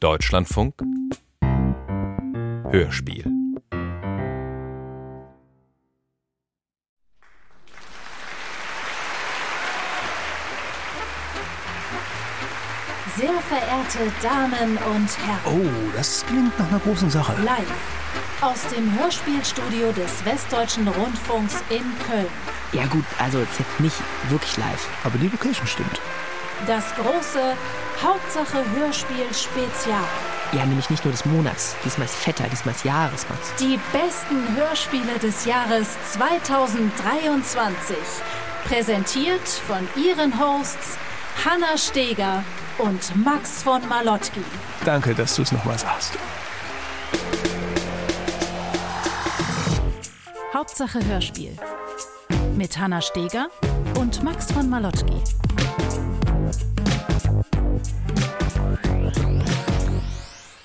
Deutschlandfunk Hörspiel Sehr verehrte Damen und Herren. Oh, das klingt nach einer großen Sache. Live aus dem Hörspielstudio des Westdeutschen Rundfunks in Köln. Ja gut, also ist jetzt nicht wirklich live. Aber die Location stimmt. Das große Hauptsache Hörspiel Spezial. Ja, nämlich nicht nur des Monats. Diesmal ist fetter, diesmal ist Jahres, Max. Die besten Hörspiele des Jahres 2023. Präsentiert von Ihren Hosts Hanna Steger und Max von Malotki. Danke, dass du es nochmal sagst. Hauptsache Hörspiel. Mit Hanna Steger und Max von Malotki.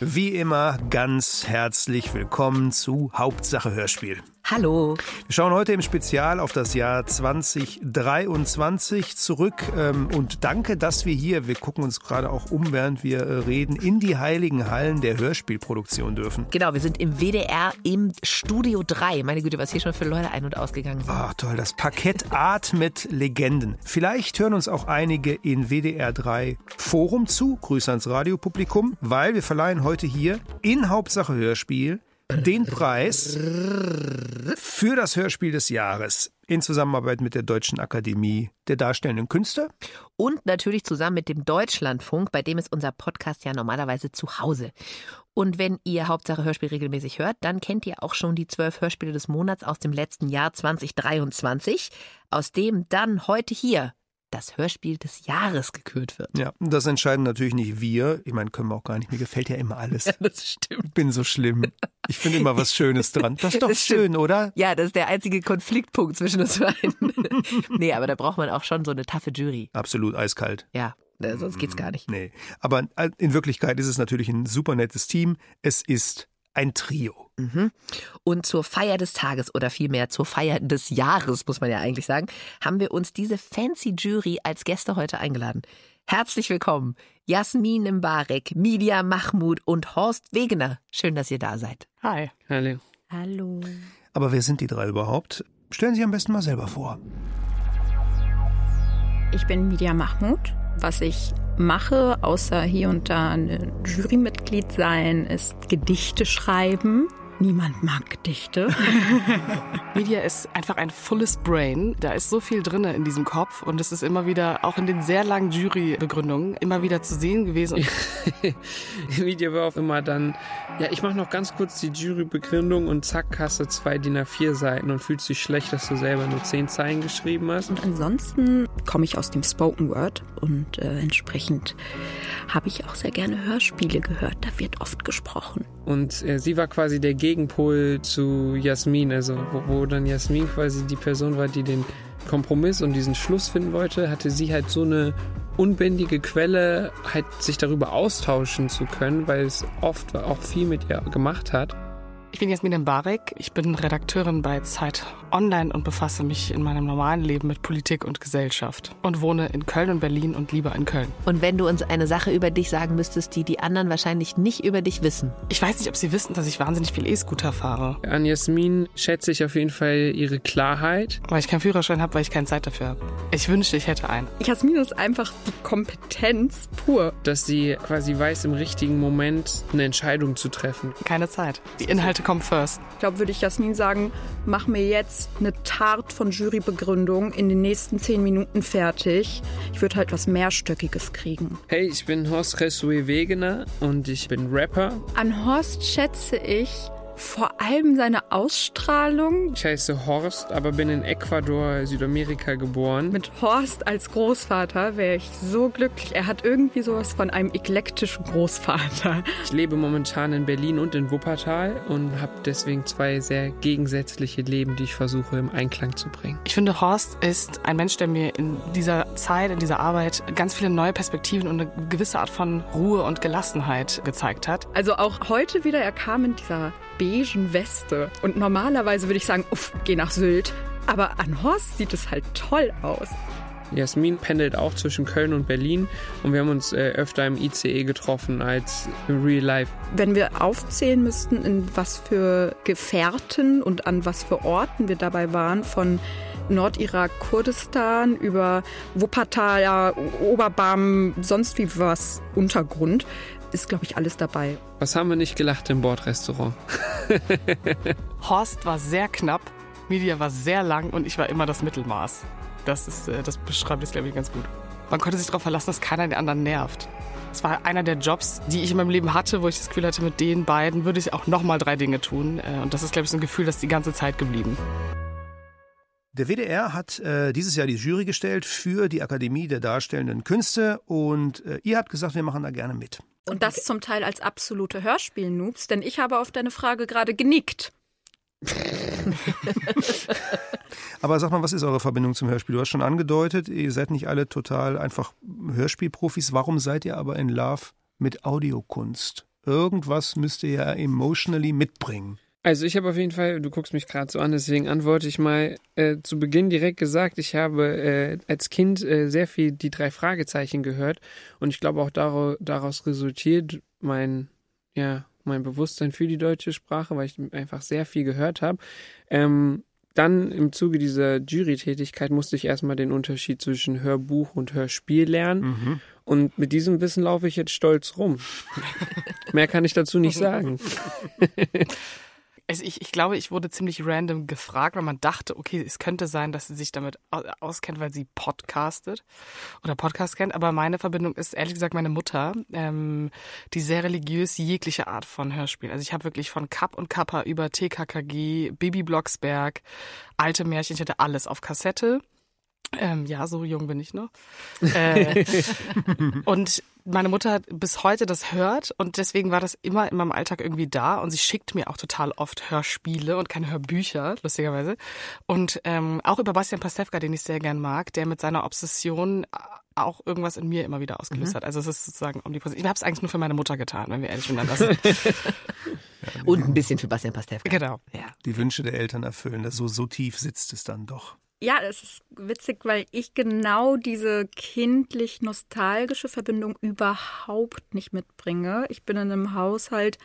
Wie immer ganz herzlich willkommen zu Hauptsache Hörspiel. Hallo. Wir schauen heute im Spezial auf das Jahr 2023 zurück ähm, und danke, dass wir hier, wir gucken uns gerade auch um, während wir äh, reden, in die heiligen Hallen der Hörspielproduktion dürfen. Genau, wir sind im WDR im Studio 3. Meine Güte, was hier schon für Leute ein- und ausgegangen sind. Ach toll, das Parkett Art mit Legenden. Vielleicht hören uns auch einige in WDR 3 Forum zu. Grüße ans Radiopublikum, weil wir verleihen heute hier in Hauptsache Hörspiel den Preis für das Hörspiel des Jahres in Zusammenarbeit mit der Deutschen Akademie der Darstellenden Künste. Und natürlich zusammen mit dem Deutschlandfunk, bei dem ist unser Podcast ja normalerweise zu Hause. Und wenn ihr Hauptsache Hörspiel regelmäßig hört, dann kennt ihr auch schon die zwölf Hörspiele des Monats aus dem letzten Jahr 2023, aus dem dann heute hier das Hörspiel des Jahres gekürt wird. Ja, das entscheiden natürlich nicht wir. Ich meine, können wir auch gar nicht. Mir gefällt ja immer alles. Das stimmt. Ich bin so schlimm. Ich finde immer was Schönes dran. Das ist doch Das stimmt. schön, oder? Ja, das ist der einzige Konfliktpunkt zwischen uns beiden. nee, aber da braucht man auch schon so eine taffe Jury. Absolut eiskalt. Ja, äh, sonst geht's gar nicht. Nee. Aber in Wirklichkeit ist es natürlich ein super nettes Team. Es ist ein Trio. Mhm. Und zur Feier des Tages oder vielmehr zur Feier des Jahres, muss man ja eigentlich sagen, haben wir uns diese fancy Jury als Gäste heute eingeladen. Herzlich willkommen, Jasmin Mbarek, Midia Mahmoud und Horst Wegener. Schön, dass ihr da seid. Hi. Hallo. Hallo. Aber wer sind die drei überhaupt? Stellen Sie am besten mal selber vor. Ich bin Midia Mahmoud. Was ich mache, außer hier und da ein Jurymitglied sein, ist Gedichte schreiben. Niemand mag Gedichte. Media ist einfach ein fulles Brain. Da ist so viel drin in diesem Kopf und es ist immer wieder, auch in den sehr langen Jurybegründungen, immer wieder zu sehen gewesen. Media war auch immer dann, ja, ich mache noch ganz kurz die Jurybegründung und zack, hast du zwei DIN A4 Seiten und fühlst dich schlecht, dass du selber nur zehn Zeilen geschrieben hast. Und ansonsten komme ich aus dem Spoken Word und äh, entsprechend habe ich auch sehr gerne Hörspiele gehört. Da wird oft gesprochen. Und äh, sie war quasi der Gegenpol zu Jasmin, also wo, wo dann Jasmin quasi die Person war, die den Kompromiss und diesen Schluss finden wollte, hatte sie halt so eine unbändige Quelle, halt sich darüber austauschen zu können, weil es oft auch viel mit ihr gemacht hat. Ich bin Jasmin Mbarek. Ich bin Redakteurin bei Zeit Online und befasse mich in meinem normalen Leben mit Politik und Gesellschaft und wohne in Köln und Berlin und lieber in Köln. Und wenn du uns eine Sache über dich sagen müsstest, die die anderen wahrscheinlich nicht über dich wissen. Ich weiß nicht, ob Sie wissen, dass ich wahnsinnig viel E-Scooter fahre, An Jasmin schätze ich auf jeden Fall ihre Klarheit. weil ich keinen Führerschein habe, weil ich keine Zeit dafür habe. Ich wünschte, ich hätte einen. Jasmin ist einfach die Kompetenz pur. dass sie quasi weiß, im richtigen Moment eine Entscheidung zu treffen. Keine Zeit. Die Inhalte kommen first. Ich glaube, würde ich Jasmin sagen, mach mir jetzt eine Tart von Jurybegründung in den nächsten zehn Minuten fertig. Ich würde halt was Mehrstöckiges kriegen. Hey, ich bin Horst Resue Wegener und ich bin Rapper. An Horst schätze ich vor allem seine Ausstrahlung. Ich heiße Horst, aber bin in Ecuador, Südamerika geboren. Mit Horst als Großvater wäre ich so glücklich. Er hat irgendwie sowas von einem eklektischen Großvater. Ich lebe momentan in Berlin und in Wuppertal und habe deswegen zwei sehr gegensätzliche Leben, die ich versuche im Einklang zu bringen. Ich finde, Horst ist ein Mensch, der mir in dieser Zeit, in dieser Arbeit ganz viele neue Perspektiven und eine gewisse Art von Ruhe und Gelassenheit gezeigt hat. Also auch heute wieder, er kam in dieser beigen Weste. Und normalerweise würde ich sagen, uff, geh nach Sylt. Aber an Horst sieht es halt toll aus. Jasmin pendelt auch zwischen Köln und Berlin und wir haben uns äh, öfter im ICE getroffen als im Real Life. Wenn wir aufzählen müssten, in was für Gefährten und an was für Orten wir dabei waren, von Nordirak, Kurdistan über Wuppertal, Oberbam, sonst wie was, Untergrund, ist, glaube ich, alles dabei. Was haben wir nicht gelacht im Bordrestaurant? Horst war sehr knapp, Media war sehr lang und ich war immer das Mittelmaß. Das, ist, äh, das beschreibt es, glaube ich, ganz gut. Man konnte sich darauf verlassen, dass keiner den anderen nervt. Es war einer der Jobs, die ich in meinem Leben hatte, wo ich das Gefühl hatte, mit den beiden würde ich auch nochmal drei Dinge tun. Äh, und das ist, glaube ich, so ein Gefühl, das ist die ganze Zeit geblieben. Der WDR hat äh, dieses Jahr die Jury gestellt für die Akademie der Darstellenden Künste und äh, ihr habt gesagt, wir machen da gerne mit. Und das zum Teil als absolute Hörspiel-Noobs, denn ich habe auf deine Frage gerade genickt. Aber sag mal, was ist eure Verbindung zum Hörspiel? Du hast schon angedeutet, ihr seid nicht alle total einfach Hörspielprofis. Warum seid ihr aber in Love mit Audiokunst? Irgendwas müsst ihr ja emotionally mitbringen. Also ich habe auf jeden Fall, du guckst mich gerade so an, deswegen antworte ich mal äh, zu Beginn direkt gesagt, ich habe äh, als Kind äh, sehr viel die drei Fragezeichen gehört und ich glaube auch daraus, daraus resultiert mein, ja, mein Bewusstsein für die deutsche Sprache, weil ich einfach sehr viel gehört habe. Ähm, dann im Zuge dieser Jury-Tätigkeit musste ich erstmal den Unterschied zwischen Hörbuch und Hörspiel lernen. Mhm. Und mit diesem Wissen laufe ich jetzt stolz rum. Mehr kann ich dazu nicht sagen. Also ich, ich glaube, ich wurde ziemlich random gefragt, weil man dachte, okay, es könnte sein, dass sie sich damit auskennt, weil sie podcastet oder Podcast kennt. Aber meine Verbindung ist ehrlich gesagt meine Mutter, ähm, die sehr religiös jegliche Art von Hörspiel. Also ich habe wirklich von Kapp und Kappa über TKKG, Bibi Blocksberg, alte Märchen, ich hatte alles auf Kassette. Ähm, ja, so jung bin ich noch. Äh, und meine Mutter hat bis heute das hört und deswegen war das immer in meinem Alltag irgendwie da und sie schickt mir auch total oft Hörspiele und keine Hörbücher, lustigerweise. Und ähm, auch über Bastian Pastewka, den ich sehr gern mag, der mit seiner Obsession auch irgendwas in mir immer wieder ausgelöst mhm. hat. Also es ist sozusagen omnipräsent. Ich habe es eigentlich nur für meine Mutter getan, wenn wir ehrlich miteinander sind. und ein bisschen für Bastian Pastewka. Genau. Ja. Die Wünsche der Eltern erfüllen. Das so, so tief sitzt es dann doch. Ja, es ist witzig, weil ich genau diese kindlich-nostalgische Verbindung überhaupt nicht mitbringe. Ich bin in einem Haushalt,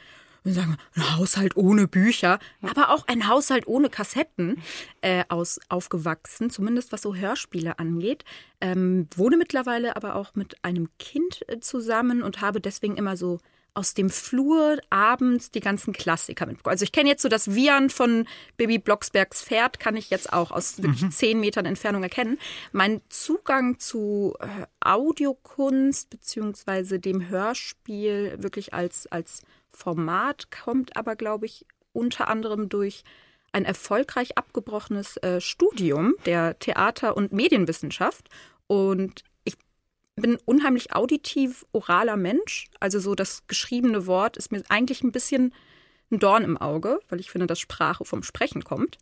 wir sagen ein Haushalt ohne Bücher, aber auch ein Haushalt ohne Kassetten äh, aus, aufgewachsen, zumindest was so Hörspiele angeht. Ähm, wohne mittlerweile aber auch mit einem Kind äh, zusammen und habe deswegen immer so aus dem Flur abends die ganzen Klassiker mitbekommen. Also ich kenne jetzt so das Vian von Baby Blocksbergs Pferd, kann ich jetzt auch aus wirklich mhm. zehn Metern Entfernung erkennen. Mein Zugang zu äh, Audiokunst beziehungsweise dem Hörspiel wirklich als, als Format kommt aber, glaube ich, unter anderem durch ein erfolgreich abgebrochenes äh, Studium der Theater- und Medienwissenschaft. Und bin unheimlich auditiv oraler Mensch. Also so das geschriebene Wort ist mir eigentlich ein bisschen ein Dorn im Auge, weil ich finde, dass Sprache vom Sprechen kommt.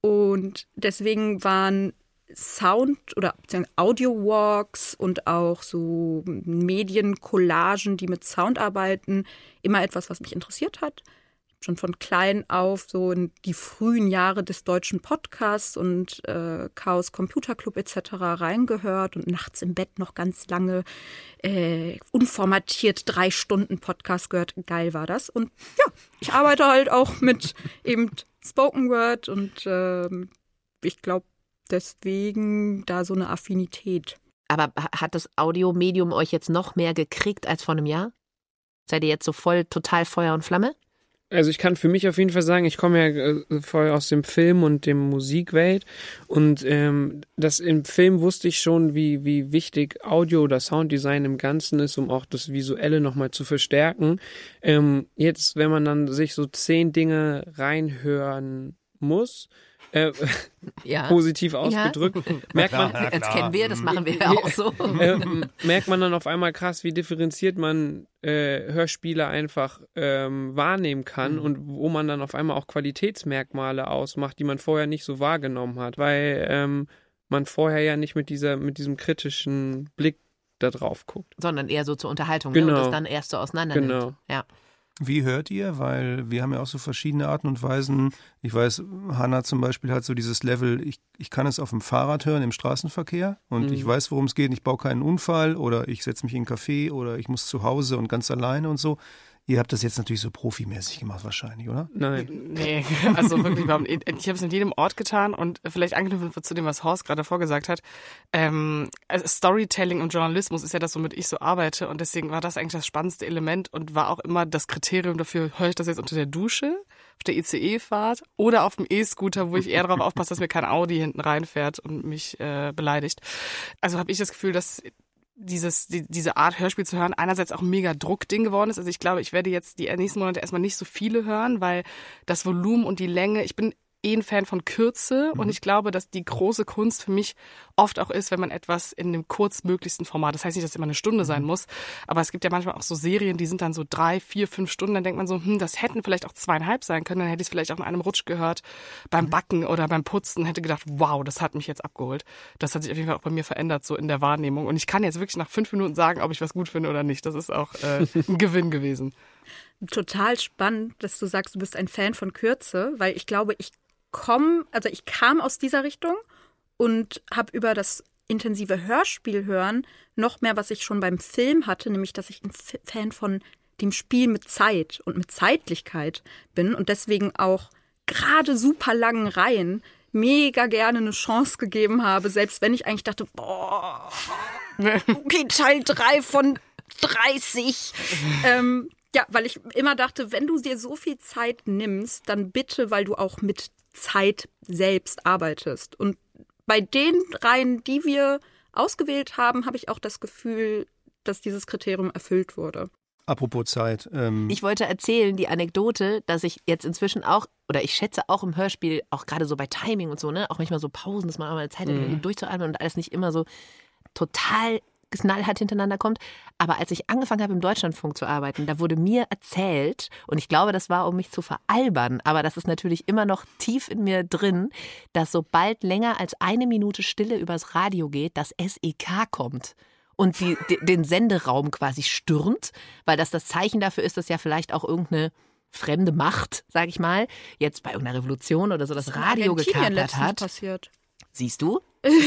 Und deswegen waren Sound- oder Audio-Walks und auch so Mediencollagen, die mit Sound arbeiten, immer etwas, was mich interessiert hat schon von klein auf so in die frühen Jahre des deutschen Podcasts und äh, Chaos Computer Club etc. reingehört und nachts im Bett noch ganz lange äh, unformatiert drei Stunden Podcast gehört. Geil war das. Und ja, ich arbeite halt auch mit eben Spoken Word und äh, ich glaube deswegen da so eine Affinität. Aber hat das Audiomedium euch jetzt noch mehr gekriegt als vor einem Jahr? Seid ihr jetzt so voll total Feuer und Flamme? Also ich kann für mich auf jeden Fall sagen, ich komme ja äh, voll aus dem Film und dem Musikwelt und ähm, das im Film wusste ich schon, wie wie wichtig Audio oder Sounddesign im Ganzen ist, um auch das Visuelle nochmal zu verstärken. Ähm, jetzt, wenn man dann sich so zehn Dinge reinhören muss, äh, ja. positiv ausgedrückt, ja. merkt man. Ja, das kennen wir, das machen wir ja auch so. Äh, merkt man dann auf einmal krass, wie differenziert man äh, Hörspiele einfach ähm, wahrnehmen kann mhm. und wo man dann auf einmal auch Qualitätsmerkmale ausmacht, die man vorher nicht so wahrgenommen hat, weil ähm, man vorher ja nicht mit dieser, mit diesem kritischen Blick da drauf guckt. Sondern eher so zur Unterhaltung genau. ne? und genau. das dann erst so auseinander Genau. Ja. Wie hört ihr? Weil wir haben ja auch so verschiedene Arten und Weisen. Ich weiß, Hanna zum Beispiel hat so dieses Level, ich, ich kann es auf dem Fahrrad hören im Straßenverkehr und Mhm. ich weiß, worum es geht. Ich baue keinen Unfall oder ich setze mich in einen Café oder ich muss zu Hause und ganz alleine und so. Ihr habt das jetzt natürlich so profimäßig gemacht wahrscheinlich, oder? Nein. Nee, also wirklich überhaupt nicht. Ich habe es mit jedem Ort getan und vielleicht anknüpfend zu dem, was Horst gerade vorgesagt hat. Ähm, also Storytelling und Journalismus ist ja das, womit ich so arbeite und deswegen war das eigentlich das spannendste Element und war auch immer das Kriterium dafür, höre ich das jetzt unter der Dusche, auf der ICE-Fahrt oder auf dem E-Scooter, wo ich eher darauf aufpasse, dass mir kein Audi hinten reinfährt und mich äh, beleidigt. Also habe ich das Gefühl, dass dieses, die, diese Art Hörspiel zu hören einerseits auch ein mega Druckding geworden ist. Also ich glaube, ich werde jetzt die nächsten Monate erstmal nicht so viele hören, weil das Volumen und die Länge, ich bin eh ein Fan von Kürze und ich glaube, dass die große Kunst für mich oft auch ist, wenn man etwas in dem kurzmöglichsten Format, das heißt nicht, dass es immer eine Stunde sein muss, aber es gibt ja manchmal auch so Serien, die sind dann so drei, vier, fünf Stunden, dann denkt man so, hm, das hätten vielleicht auch zweieinhalb sein können, dann hätte ich es vielleicht auch in einem Rutsch gehört, beim Backen oder beim Putzen, hätte gedacht, wow, das hat mich jetzt abgeholt. Das hat sich auf jeden Fall auch bei mir verändert, so in der Wahrnehmung und ich kann jetzt wirklich nach fünf Minuten sagen, ob ich was gut finde oder nicht. Das ist auch äh, ein Gewinn gewesen. Total spannend, dass du sagst, du bist ein Fan von Kürze, weil ich glaube, ich komme, also ich kam aus dieser Richtung und habe über das intensive Hörspiel hören noch mehr, was ich schon beim Film hatte, nämlich dass ich ein Fan von dem Spiel mit Zeit und mit Zeitlichkeit bin und deswegen auch gerade super langen Reihen mega gerne eine Chance gegeben habe, selbst wenn ich eigentlich dachte, boah, okay, Teil 3 von 30. ähm, ja, weil ich immer dachte, wenn du dir so viel Zeit nimmst, dann bitte, weil du auch mit Zeit selbst arbeitest. Und bei den Reihen, die wir ausgewählt haben, habe ich auch das Gefühl, dass dieses Kriterium erfüllt wurde. Apropos Zeit. Ähm, Ich wollte erzählen, die Anekdote, dass ich jetzt inzwischen auch, oder ich schätze auch im Hörspiel, auch gerade so bei Timing und so, ne, auch manchmal so Pausen, dass man auch mal Zeit hat, um durchzuatmen und alles nicht immer so total knallhart hintereinander kommt. Aber als ich angefangen habe, im Deutschlandfunk zu arbeiten, da wurde mir erzählt, und ich glaube, das war, um mich zu veralbern, aber das ist natürlich immer noch tief in mir drin, dass sobald länger als eine Minute Stille übers Radio geht, das SEK kommt und die, de- den Senderaum quasi stürmt, weil das das Zeichen dafür ist, dass ja vielleicht auch irgendeine fremde Macht, sag ich mal, jetzt bei irgendeiner Revolution oder so das Radio Argentinien gekapert hat. passiert. Siehst du?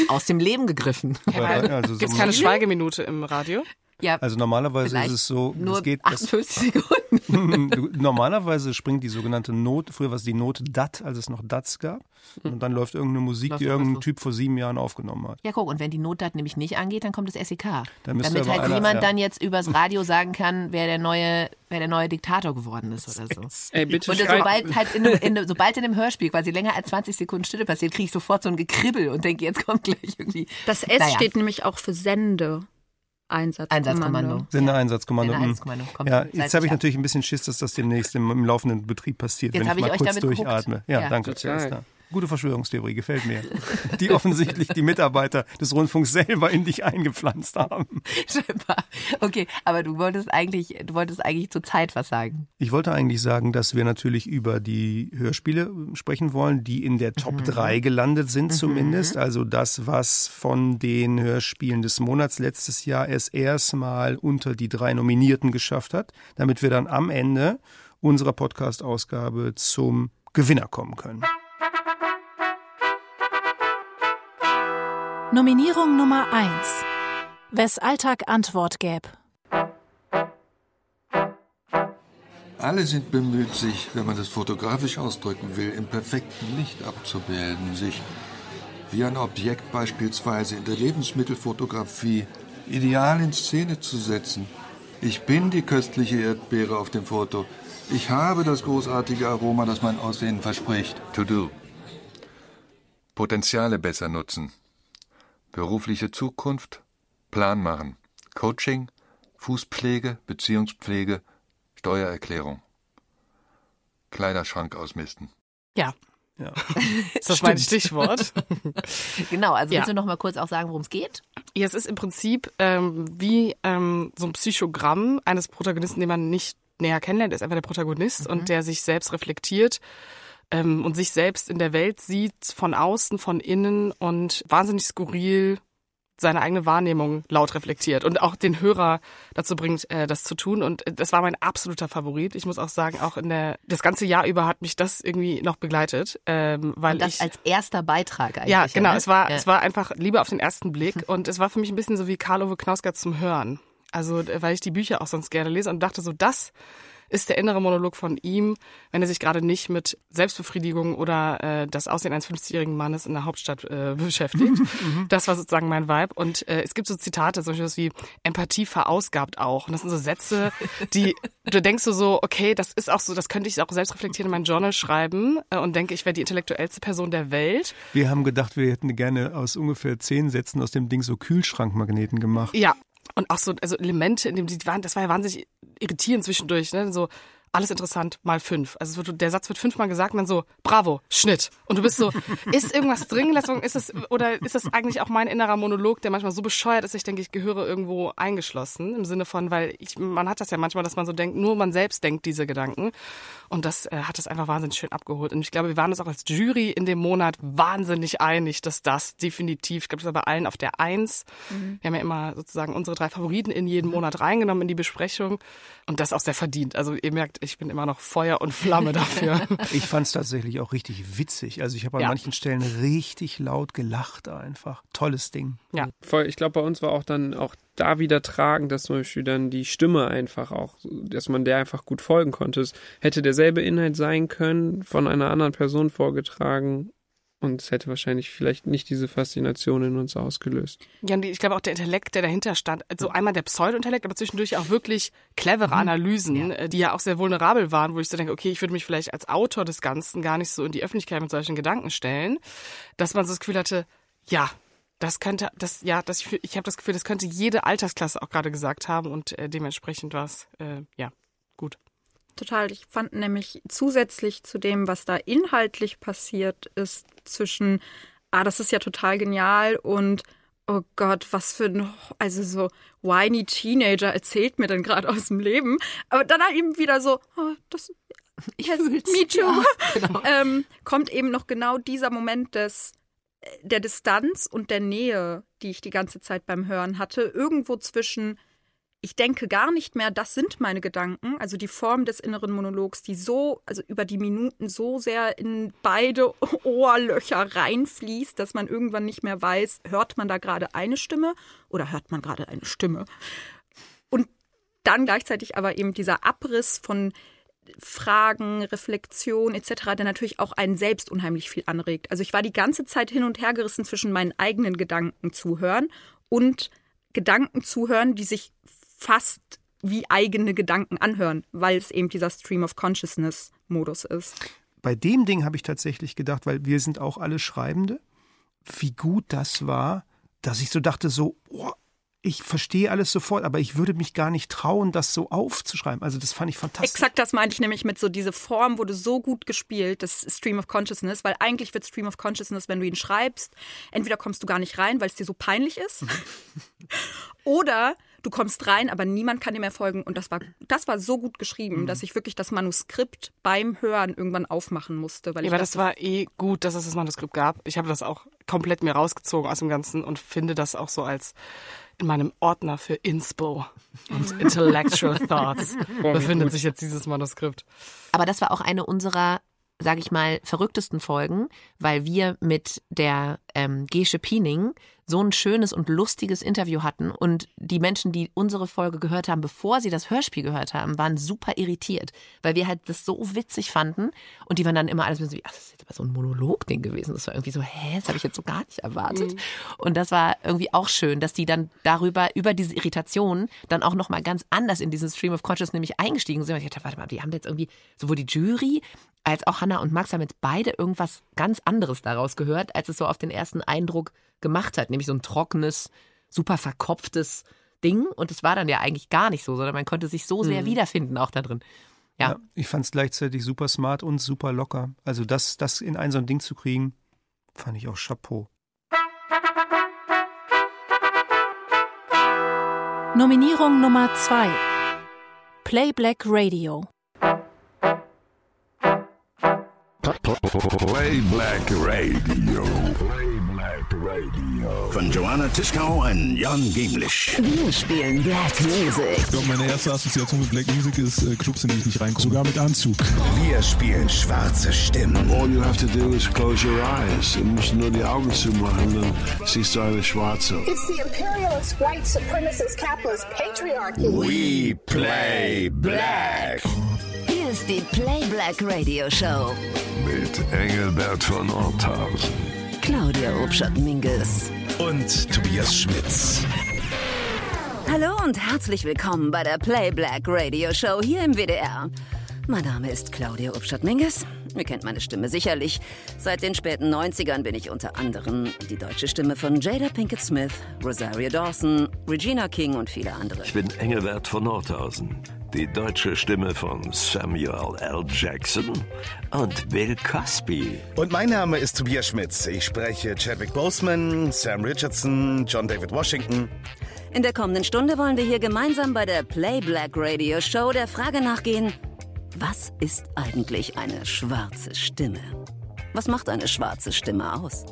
Aus dem Leben gegriffen. weil- also, Gibt es so- keine Schweigeminute im Radio? Ja, also normalerweise ist es so, nur es geht, das, 58 Sekunden. Normalerweise springt die sogenannte Not, früher war es die Note DAT, als es noch DATs gab. Und dann läuft irgendeine Musik, Läuft die irgendein. Typ vor sieben Jahren aufgenommen hat. Ja, guck, und wenn die Notdat nämlich nicht angeht, dann kommt das SEK. Da müsste Damit halt einer- niemand ja. dann jetzt übers Radio sagen kann, wer der neue, wer der neue Diktator geworden ist oder so. Ey, bitte Und sobald halt in, einem- in, sobald in einem Hörspiel quasi länger als 20 Sekunden Stille passiert, kriege ich sofort so ein Gekribbel und denke, jetzt kommt gleich irgendwie. Das S Naja. steht nämlich auch für Sende. Einsatzkommando. Einsatzkommando. Sendeeinsatzkommando. Sendeeinsatzkommando. Kommt Ja, jetzt habe ich ab. natürlich ein bisschen Schiss, dass das demnächst im, im laufenden Betrieb passiert, Jetzt wenn habe ich ich mal euch kurz durchatme. Ja, Ja. danke. Total. Gute Verschwörungstheorie, gefällt mir. Die offensichtlich die Mitarbeiter des Rundfunks selber in dich eingepflanzt haben. Okay, aber du wolltest eigentlich, du wolltest eigentlich zur Zeit was sagen. Ich wollte eigentlich sagen, dass wir natürlich über die Hörspiele sprechen wollen, die in der Top 3 gelandet sind zumindest. Also das, was von den Hörspielen des Monats letztes Jahr es erstmal unter die drei Nominierten geschafft hat, damit wir dann am Ende unserer Podcast-Ausgabe zum Gewinner kommen können. Nominierung Nummer 1. Wes Alltag Antwort gäb. Alle sind bemüht, sich, wenn man das fotografisch ausdrücken will, im perfekten Licht abzubilden, sich wie ein Objekt beispielsweise in der Lebensmittelfotografie ideal in Szene zu setzen. Ich bin die köstliche Erdbeere auf dem Foto. Ich habe das großartige Aroma, das mein Aussehen verspricht. To do. Potenziale besser nutzen. Berufliche Zukunft. Plan machen. Coaching. Fußpflege. Beziehungspflege. Steuererklärung. Kleiderschrank ausmisten. Ja, Ja. ist das mein Stichwort. Genau, also Ja. willst du noch mal kurz auch sagen, worum es geht? Ja, es ist im Prinzip ähm, wie ähm, so ein Psychogramm eines Protagonisten, den man nicht näher kennenlernt. Er ist einfach der Protagonist und der sich selbst reflektiert ähm, und sich selbst in der Welt sieht, von außen, von innen und wahnsinnig skurril seine eigene Wahrnehmung laut reflektiert und auch den Hörer dazu bringt, äh, das zu tun. Und äh, das war mein absoluter Favorit. Ich muss auch sagen, auch in der das ganze Jahr über hat mich das irgendwie noch begleitet, ähm, weil Und das ich als erster Beitrag eigentlich. ja genau. ne? Es war Ja. es war einfach Liebe auf den ersten Blick und es war für mich ein bisschen so wie Karl-Ove Knausgard zum Hören. Also äh, weil ich die Bücher auch sonst gerne lese und dachte so, das ist der innere Monolog von ihm, wenn er sich gerade nicht mit Selbstbefriedigung oder äh, das Aussehen eines 50-jährigen Mannes in der Hauptstadt äh, beschäftigt. das war sozusagen mein Vibe. Und äh, es gibt so Zitate, zum Beispiel wie Empathie verausgabt auch. Und das sind so Sätze, die du denkst so, so, okay, das ist auch so, das könnte ich auch selbst reflektieren in mein Journal schreiben äh, und denke, ich wäre die intellektuellste Person der Welt. Wir haben gedacht, wir hätten gerne aus ungefähr zehn Sätzen aus dem Ding so Kühlschrankmagneten gemacht. Ja. Und auch so, also Elemente in dem, die waren, das war ja wahnsinnig irritierend zwischendurch, ne? So, alles interessant, mal fünf. Also es wird, der Satz wird fünfmal gesagt und dann so, bravo, Schnitt. Und du bist so, ist irgendwas drin gelassen? Ist es, oder ist das eigentlich auch mein innerer Monolog, der manchmal so bescheuert ist, ich denke, ich gehöre irgendwo eingeschlossen. Im Sinne von, weil ich, man hat das ja manchmal, dass man so denkt, nur man selbst denkt diese Gedanken. Und das äh, hat es einfach wahnsinnig schön abgeholt. Und ich glaube, wir waren uns auch als Jury in dem Monat wahnsinnig einig, dass das definitiv, ich glaube, das war bei allen auf der Eins. Wir haben ja immer sozusagen unsere drei Favoriten in jeden Monat reingenommen in die Besprechung. Und das auch sehr verdient. Also ihr merkt, ich bin immer noch Feuer und Flamme dafür. Ich fand es tatsächlich auch richtig witzig. Also ich habe an Ja. manchen Stellen richtig laut gelacht einfach. Tolles Ding. ja. Voll, ich glaube, bei uns war auch dann auch da wieder tragend, dass zum Beispiel dann die Stimme einfach auch, dass man der einfach gut folgen konnte. Es hätte derselbe Inhalt sein können, von einer anderen Person vorgetragen und es hätte wahrscheinlich vielleicht nicht diese Faszination in uns ausgelöst. Ja, und ich glaube auch der Intellekt, der dahinter stand, also einmal der Pseudo-Intellekt, aber zwischendurch auch wirklich clevere Analysen, äh, die ja auch sehr vulnerabel waren, wo ich so denke, okay, ich würde mich vielleicht als Autor des Ganzen gar nicht so in die Öffentlichkeit mit solchen Gedanken stellen, dass man so das Gefühl hatte, ja, das könnte, das, ja, das, ich, ich habe das Gefühl, das könnte jede Altersklasse auch gerade gesagt haben und äh, dementsprechend war es, äh, ja, gut. Total. Ich fand nämlich zusätzlich zu dem, was da inhaltlich passiert ist, zwischen, ah, das ist ja total genial und oh Gott, was für ein, also so whiny Teenager erzählt mir denn gerade aus dem Leben. Aber dann halt eben wieder so, oh, das, Ich yes, me too. Ja, genau. ähm, kommt eben noch genau dieser Moment des der Distanz und der Nähe, die ich die ganze Zeit beim Hören hatte, irgendwo zwischen ich denke gar nicht mehr, das sind meine Gedanken, also die Form des inneren Monologs, die so, also über die Minuten so sehr in beide Ohrlöcher reinfließt, dass man irgendwann nicht mehr weiß, hört man da gerade eine Stimme oder hört man gerade eine Stimme. Und dann gleichzeitig aber eben dieser Abriss von Fragen, Reflexion etc., der natürlich auch einen selbst unheimlich viel anregt. Also ich war die ganze Zeit hin und her gerissen zwischen meinen eigenen Gedanken zuhören und Gedanken zuhören, die sich fast wie eigene Gedanken anhören, weil es eben dieser Stream of Consciousness Modus ist. Bei dem Ding habe ich tatsächlich gedacht, weil wir sind auch alle Schreibende, wie gut das war, dass ich so dachte, so, oh, ich verstehe alles sofort, aber ich würde mich gar nicht trauen, das so aufzuschreiben. Also das fand ich fantastisch. Exakt das meinte ich nämlich mit so diese Form wurde so gut gespielt, das Stream of Consciousness, weil eigentlich wird Stream of Consciousness, wenn du ihn schreibst, entweder kommst du gar nicht rein, weil es dir so peinlich ist, oder du kommst rein, aber niemand kann dir mehr folgen und das war das war so gut geschrieben, dass ich wirklich das Manuskript beim Hören irgendwann aufmachen musste, weil Ja, ich aber das war eh gut, dass es das Manuskript gab. Ich habe das auch komplett mir rausgezogen aus dem Ganzen und finde das auch so als in meinem Ordner für Inspo und Intellectual Thoughts befindet sich jetzt dieses Manuskript. Aber das war auch eine unserer, sage ich mal, verrücktesten Folgen, weil wir mit der ähm, Gesche Piening so ein schönes und lustiges Interview hatten und die Menschen, die unsere Folge gehört haben, bevor sie das Hörspiel gehört haben, waren super irritiert, weil wir halt das so witzig fanden und die waren dann immer alles so wie, ach, das ist jetzt aber so ein Monolog-Ding gewesen. Das war irgendwie so, hä, das habe ich jetzt so gar nicht erwartet. Und das war irgendwie auch schön, dass die dann darüber, über diese Irritation dann auch nochmal ganz anders in diesen Stream of Conscious nämlich eingestiegen sind. Und ich dachte, warte mal, die haben jetzt irgendwie sowohl die Jury als auch Hannah und Max haben jetzt beide irgendwas ganz anderes daraus gehört, als es so auf den ersten Eindruck gemacht hat. Nämlich so ein trockenes, super verkopftes Ding. Und es war dann ja eigentlich gar nicht so, sondern man konnte sich so sehr wiederfinden auch da drin. Ja. Ja, ich fand es gleichzeitig super smart und super locker. Also das, das in ein so ein Ding zu kriegen, fand ich auch Chapeau. Nominierung Nummer 2. Playback Radio. Playback Radio. Black Radio. Von Joanna Tischkau und Jan Gemlich. Wir spielen Black Music. Ich glaube, meine erste Assoziation mit Black Music ist äh, Clubs, in die ich nicht reinkomme. Sogar mit Anzug. Wir spielen schwarze Stimmen. All you have to do is close your eyes. Du musst nur die Augen zumachen, dann siehst du eine schwarze. It's the imperialist, white supremacist, capitalist patriarchy. We play black. Hier ist die Play Black Radio Show. Mit Engelbert von Orthausen. Claudia Obschat-Minges. Und Tobias Schmitz. Hallo und herzlich willkommen bei der Play Black Radio Show hier im WDR. Mein Name ist Claudia Obstadt-Minges. Ihr kennt meine Stimme sicherlich. Seit den späten 90ern bin ich unter anderem die deutsche Stimme von Jada Pinkett Smith, Rosario Dawson, Regina King und viele andere. Ich bin Engelbert von Nordhausen, die deutsche Stimme von Samuel L. Jackson und Bill Cosby. Und mein Name ist Tobias Schmitz. Ich spreche Chadwick Boseman, Sam Richardson, John David Washington. In der kommenden Stunde wollen wir hier gemeinsam bei der Play Black Radio Show der Frage nachgehen, was ist eigentlich eine schwarze Stimme? Was macht eine schwarze Stimme aus?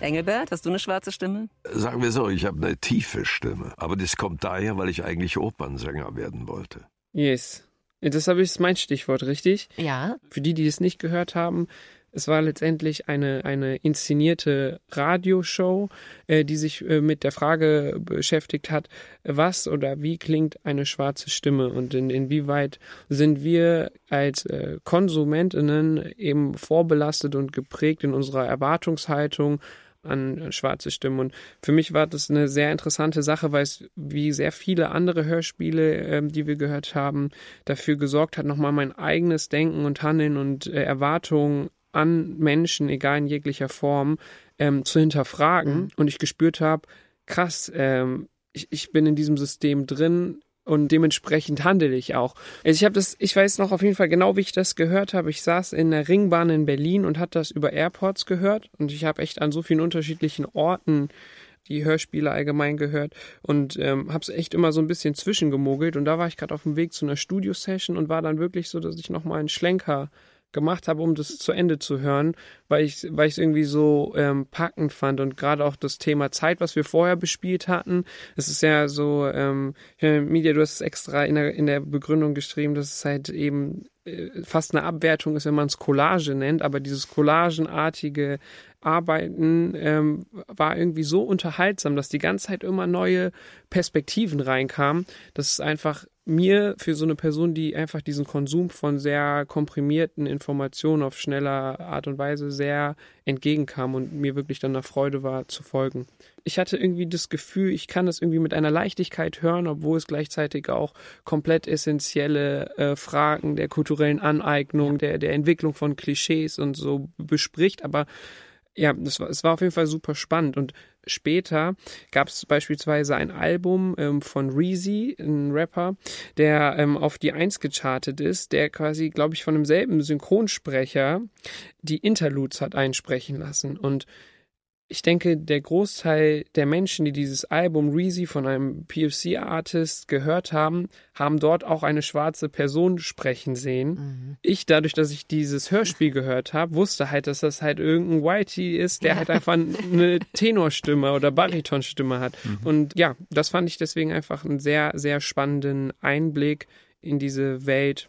Engelbert, hast du eine schwarze Stimme? Sagen wir so, ich habe eine tiefe Stimme. Aber das kommt daher, weil ich eigentlich Opernsänger werden wollte. Yes. Das habe ich mein Stichwort, richtig? Ja. Für die, die es nicht gehört haben, es war letztendlich eine, eine inszenierte Radioshow, äh, die sich äh, mit der Frage beschäftigt hat, was oder wie klingt eine schwarze Stimme und in, inwieweit sind wir als äh, Konsumentinnen eben vorbelastet und geprägt in unserer Erwartungshaltung an schwarze Stimmen. Und für mich war das eine sehr interessante Sache, weil es wie sehr viele andere Hörspiele, ähm, die wir gehört haben, dafür gesorgt hat, nochmal mein eigenes Denken und Handeln und äh, Erwartungen an Menschen, egal in jeglicher Form, ähm, zu hinterfragen. Mhm. Und ich gespürt habe, krass, ähm, ich, ich bin in diesem System drin und dementsprechend handle ich auch. Also ich habe das, ich weiß noch auf jeden Fall genau, wie ich das gehört habe. Ich saß in der Ringbahn in Berlin und hatte das über AirPods gehört und ich habe echt an so vielen unterschiedlichen Orten die Hörspiele allgemein gehört und ähm, habe es echt immer so ein bisschen zwischengemogelt und da war ich gerade auf dem Weg zu einer Studio-Session und war dann wirklich so, dass ich nochmal einen Schlenker gemacht habe, um das zu Ende zu hören, weil ich weil ich es irgendwie so ähm, packend fand und gerade auch das Thema Zeit, was wir vorher bespielt hatten. Es ist ja so, ähm, Media, du hast es extra in der in der Begründung geschrieben, dass es halt eben äh, fast eine Abwertung ist, wenn man es Collage nennt, aber dieses collagenartige Arbeiten ähm, war irgendwie so unterhaltsam, dass die ganze Zeit immer neue Perspektiven reinkamen, dass es einfach mir für so eine Person, die einfach diesen Konsum von sehr komprimierten Informationen auf schneller Art und Weise sehr entgegenkam und mir wirklich dann eine Freude war zu folgen. Ich hatte irgendwie das Gefühl, ich kann das irgendwie mit einer Leichtigkeit hören, obwohl es gleichzeitig auch komplett essentielle äh, Fragen der kulturellen Aneignung, der, der Entwicklung von Klischees und so bespricht, aber ja, das war, es war auf jeden Fall super spannend. Und später gab es beispielsweise ein Album ähm, von Reezy, ein Rapper, der ähm, auf die Eins gechartet ist, der quasi, glaube ich, von demselben Synchronsprecher die Interludes hat einsprechen lassen. Und ich denke, der Großteil der Menschen, die dieses Album Reezy von einem PFC-Artist gehört haben, haben dort auch eine schwarze Person sprechen sehen. Mhm. Ich, dadurch, dass ich dieses Hörspiel gehört habe, wusste halt, dass das halt irgendein Whitey ist, der halt einfach eine Tenorstimme oder Baritonstimme hat. Mhm. Und ja, das fand ich deswegen einfach einen sehr, sehr spannenden Einblick in diese Welt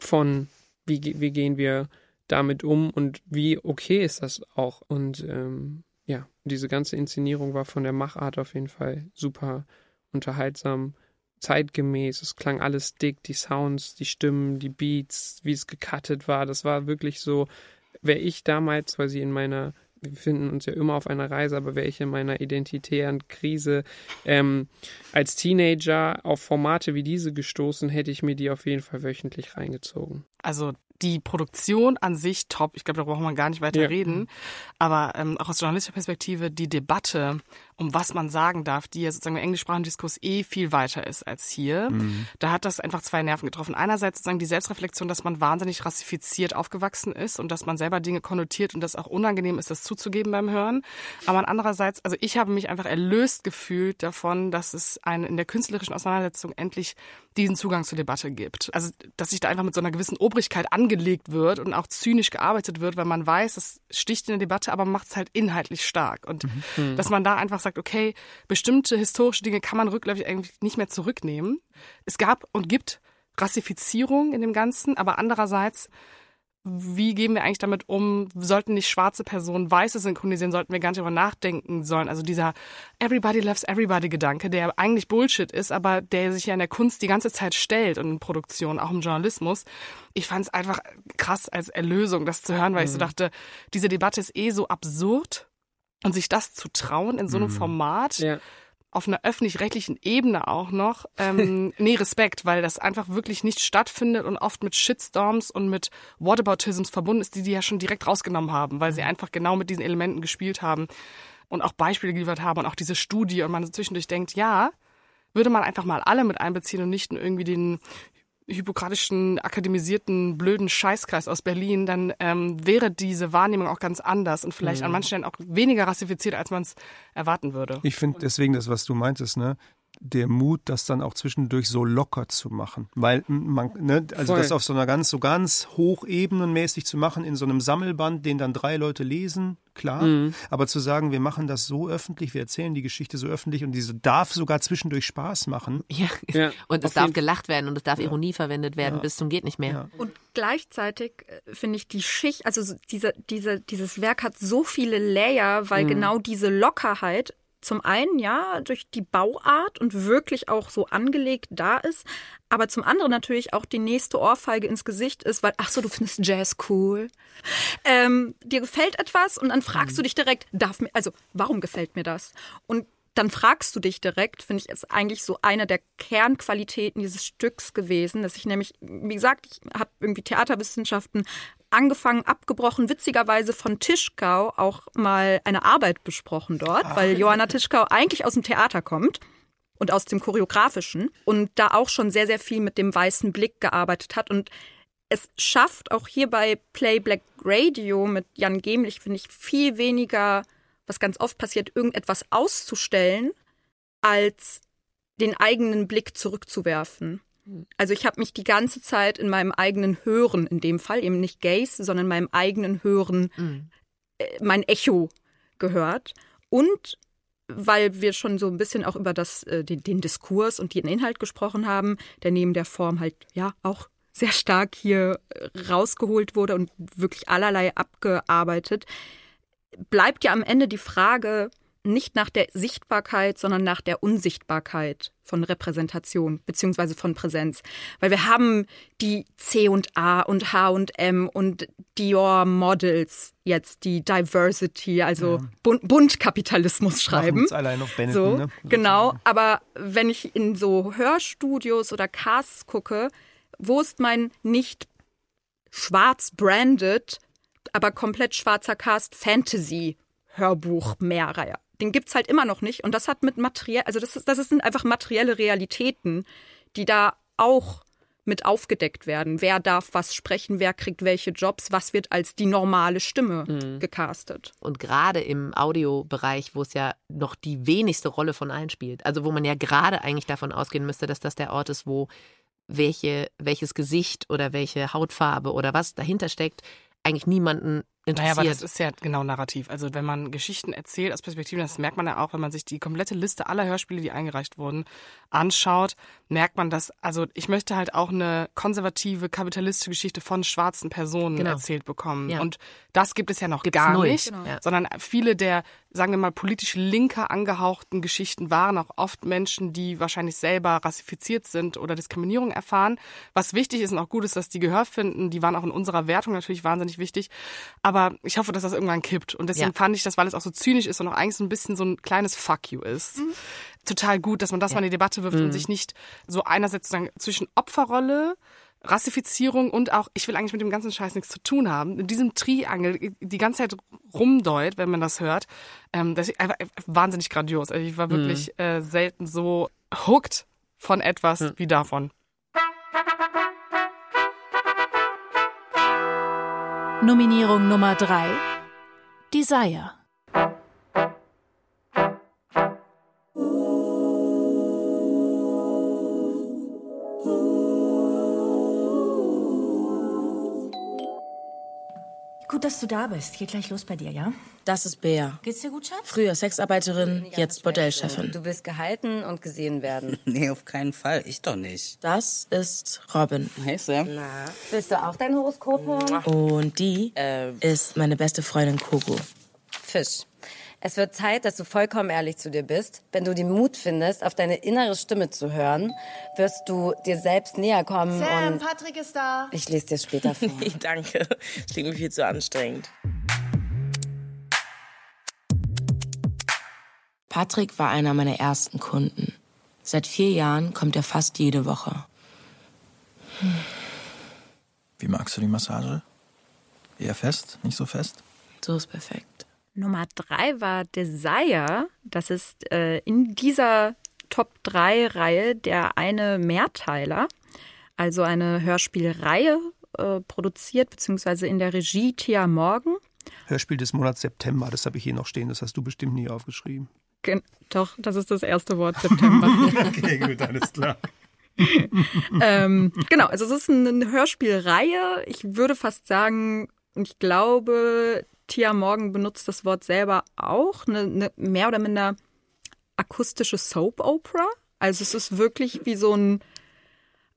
von, wie, wie gehen wir damit um und wie okay ist das auch. Und ähm, ja, diese ganze Inszenierung war von der Machart auf jeden Fall super unterhaltsam, zeitgemäß. Es klang alles dick, die Sounds, die Stimmen, die Beats, wie es gecuttet war. Das war wirklich so, wäre ich damals, weil sie in meiner wir befinden uns ja immer auf einer Reise, aber wäre ich in meiner identitären Krise ähm, als Teenager auf Formate wie diese gestoßen, hätte ich mir die auf jeden Fall wöchentlich reingezogen. Also die Produktion an sich top. Ich glaube, da braucht man gar nicht weiter ja. reden. Aber ähm, auch aus journalistischer Perspektive die Debatte, um was man sagen darf, die ja sozusagen im englischsprachigen Diskurs eh viel weiter ist als hier. Mhm. Da hat das einfach zwei Nerven getroffen. Einerseits sozusagen die Selbstreflexion, dass man wahnsinnig rassifiziert aufgewachsen ist und dass man selber Dinge konnotiert und das auch unangenehm ist, das zuzugeben beim Hören. Aber andererseits, also ich habe mich einfach erlöst gefühlt davon, dass es eine, in der künstlerischen Auseinandersetzung endlich diesen Zugang zur Debatte gibt. Also, dass ich da einfach mit so einer gewissen Obrigkeit an angelegt wird und auch zynisch gearbeitet wird, weil man weiß, es sticht in der Debatte, aber man macht es halt inhaltlich stark. Und Mhm. dass man da einfach sagt, okay, bestimmte historische Dinge kann man rückläufig eigentlich nicht mehr zurücknehmen. Es gab und gibt Rassifizierung in dem Ganzen, aber andererseits wie gehen wir eigentlich damit um? Sollten nicht schwarze Personen weiße synchronisieren? Sollten wir gar nicht darüber nachdenken sollen? Also dieser Everybody loves everybody Gedanke, der eigentlich Bullshit ist, aber der sich ja in der Kunst die ganze Zeit stellt und in Produktion, auch im Journalismus. Ich fand es einfach krass als Erlösung, das zu hören, weil ich so Mhm. dachte, diese Debatte ist eh so absurd und sich das zu trauen in so einem Mhm. Format Ja. Auf einer öffentlich-rechtlichen Ebene auch noch. Ähm, nee, Respekt, weil das einfach wirklich nicht stattfindet und oft mit Shitstorms und mit Whataboutisms verbunden ist, die die ja schon direkt rausgenommen haben, weil sie einfach genau mit diesen Elementen gespielt haben und auch Beispiele geliefert haben und auch diese Studie und man so zwischendurch denkt, ja, würde man einfach mal alle mit einbeziehen und nicht nur irgendwie den hypokratischen, akademisierten, blöden Scheißkreis aus Berlin, dann ähm, wäre diese Wahrnehmung auch ganz anders und vielleicht Mhm. an manchen Stellen auch weniger rassifiziert, als man es erwarten würde. Ich finde deswegen das, was du meintest, ne? Der Mut, das dann auch zwischendurch so locker zu machen. Weil man, ne, also Voll. das auf so einer ganz, so ganz hochebenenmäßig zu machen, in so einem Sammelband, den dann drei Leute lesen, klar. Mhm. Aber zu sagen, wir machen das so öffentlich, wir erzählen die Geschichte so öffentlich und diese darf sogar zwischendurch Spaß machen. Ja. Ja, Und es auf darf gelacht werden und es darf Ironie verwendet werden Ja. bis zum geht nicht mehr. Und gleichzeitig äh, finde ich die Schicht, also so diese, diese, dieses Werk hat so viele Layer, weil Mhm. genau diese Lockerheit zum einen ja durch die Bauart und wirklich auch so angelegt da ist, aber zum anderen natürlich auch die nächste Ohrfeige ins Gesicht ist, weil ach so, du findest Jazz cool. Ähm, dir gefällt etwas und dann fragst du dich direkt, darf mir, also warum gefällt mir das? Und dann fragst du dich direkt, finde ich, ist eigentlich so eine der Kernqualitäten dieses Stücks gewesen, dass ich nämlich, wie gesagt, ich habe irgendwie Theaterwissenschaften angefangen, abgebrochen, witzigerweise von Tischkau auch mal eine Arbeit besprochen dort, weil Johanna Tischkau eigentlich aus dem Theater kommt und aus dem Choreografischen und da auch schon sehr, sehr viel mit dem weißen Blick gearbeitet hat und es schafft auch hier bei Play Black Radio mit Jan Gemlich, finde ich, viel weniger, was ganz oft passiert, irgendetwas auszustellen, als den eigenen Blick zurückzuwerfen. Also ich habe mich die ganze Zeit in meinem eigenen Hören, in dem Fall eben nicht Gaze, sondern meinem eigenen Hören, äh, mein Echo gehört. Und weil wir schon so ein bisschen auch über das, äh, den, den Diskurs und den Inhalt gesprochen haben, der neben der Form halt ja auch sehr stark hier äh, rausgeholt wurde und wirklich allerlei abgearbeitet, bleibt ja am Ende die Frage nicht nach der Sichtbarkeit, sondern nach der Unsichtbarkeit von Repräsentation beziehungsweise von Präsenz. Weil wir haben die C und A und H und M und Dior Models jetzt, die Diversity, also Bund Bundkapitalismus schreiben. Machen's allein auf Benetton, so, ne? Genau, aber wenn ich in so Hörstudios oder Casts gucke, wo ist mein nicht schwarz branded, aber komplett schwarzer Cast Fantasy Hörbuch Mehrreihe? Den gibt's halt immer noch nicht und das hat mit materiell, also das ist, das sind einfach materielle Realitäten, die da auch mit aufgedeckt werden. Wer darf was sprechen, wer kriegt welche Jobs, was wird als die normale Stimme Mhm. gecastet. Und gerade im Audiobereich, wo es ja noch die wenigste Rolle von allen spielt, also wo man ja gerade eigentlich davon ausgehen müsste, dass das der Ort ist, wo welche, welches Gesicht oder welche Hautfarbe oder was dahinter steckt, eigentlich niemanden Naja, aber das ist ja genau Narrativ. Also wenn man Geschichten erzählt aus Perspektiven, das merkt man ja auch, wenn man sich die komplette Liste aller Hörspiele, die eingereicht wurden, anschaut, merkt man, dass, also ich möchte halt auch eine konservative, kapitalistische Geschichte von schwarzen Personen Genau. erzählt bekommen. Ja. Und das gibt es ja noch Gibt's gar null. nicht, Genau. Ja. sondern viele der, sagen wir mal, politisch linker angehauchten Geschichten waren auch oft Menschen, die wahrscheinlich selber rassifiziert sind oder Diskriminierung erfahren. Was wichtig ist und auch gut ist, dass die Gehör finden. Die waren auch in unserer Wertung natürlich wahnsinnig wichtig. Aber ich hoffe, dass das irgendwann kippt. Und deswegen Ja. fand ich das, weil es auch so zynisch ist und auch eigentlich so ein bisschen so ein kleines Fuck you ist. Total gut, dass man das mal in die Debatte wirft Mhm. und sich nicht so einerseits sozusagen zwischen Opferrolle, Rassifizierung und auch, ich will eigentlich mit dem ganzen Scheiß nichts zu tun haben, in diesem Triangel die ganze Zeit rumdeut, wenn man das hört. Ähm, das ist einfach wahnsinnig grandios. Also ich war wirklich äh, selten so hooked von etwas wie davon. Nominierung Nummer 3 Desire. Dass du da bist. Geht gleich los bei dir, ja? Das ist Bea. Geht's dir gut, Schatz? Früher Sexarbeiterin, jetzt Bordellchefin. Du willst gehalten und gesehen werden. Nee, auf keinen Fall. Ich doch nicht. Das ist Robin. Hey, Sam. Na, willst du auch dein Horoskop hören? Und die ist meine beste Freundin Kogo. Fisch. Es wird Zeit, dass du vollkommen ehrlich zu dir bist. Wenn du den Mut findest, auf deine innere Stimme zu hören, wirst du dir selbst näher kommen Sam, und Patrick ist da. ich lese dir später vor. Nee, danke. Das klingt mir viel zu anstrengend. Patrick war einer meiner ersten Kunden. Seit vier Jahren kommt er fast jede Woche. Wie magst du die Massage? Eher fest, nicht so fest? So ist perfekt. Nummer drei war Desire. Das ist äh, in dieser Top 3 Reihe der eine Mehrteiler. Also eine Hörspielreihe äh, produziert, beziehungsweise in der Regie Tia Morgan. Hörspiel des Monats September, das habe ich hier noch stehen, das hast du bestimmt nie aufgeschrieben. Gen Doch, das ist das erste Wort September. okay, gut, alles klar. ähm, genau, also es ist eine Hörspielreihe. Ich würde fast sagen, ich glaube, Tia Morgan benutzt das Wort selber auch, eine, eine mehr oder minder akustische Soap-Opera. Also es ist wirklich wie so ein,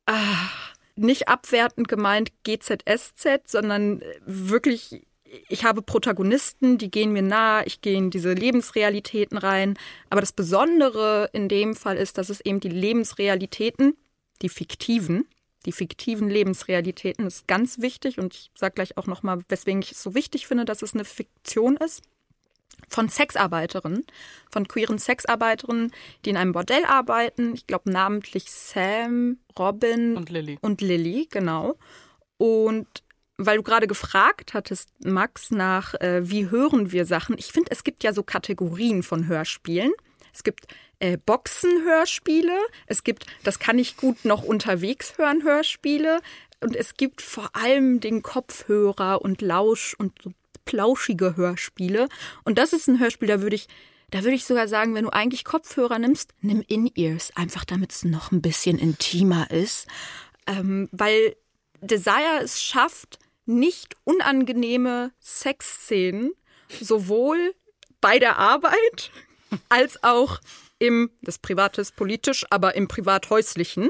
ah, nicht abwertend gemeint GZSZ, sondern wirklich, ich habe Protagonisten, die gehen mir nah, ich gehe in diese Lebensrealitäten rein. Aber das Besondere in dem Fall ist, dass es eben die Lebensrealitäten, die fiktiven, die fiktiven Lebensrealitäten ist ganz wichtig und ich sage gleich auch nochmal, weswegen ich es so wichtig finde, dass es eine Fiktion ist. Von Sexarbeiterinnen, von queeren Sexarbeiterinnen, die in einem Bordell arbeiten. Ich glaube namentlich Sam, Robin Und Lilly. Und Lilly, genau. Und weil du gerade gefragt hattest, Max, nach äh, wie hören wir Sachen. Ich finde, es gibt ja so Kategorien von Hörspielen. Es gibt äh, Boxenhörspiele, es gibt, das kann ich gut noch unterwegs hören, Hörspiele. Und es gibt vor allem den Kopfhörer und Lausch und so plauschige Hörspiele. Und das ist ein Hörspiel, da würde ich, da würde ich sogar sagen, wenn du eigentlich Kopfhörer nimmst, nimm In-Ears, einfach damit es noch ein bisschen intimer ist. Ähm, weil Desire es schafft, nicht unangenehme Sexszenen sowohl bei der Arbeit als auch im, das Private ist politisch, aber im Privathäuslichen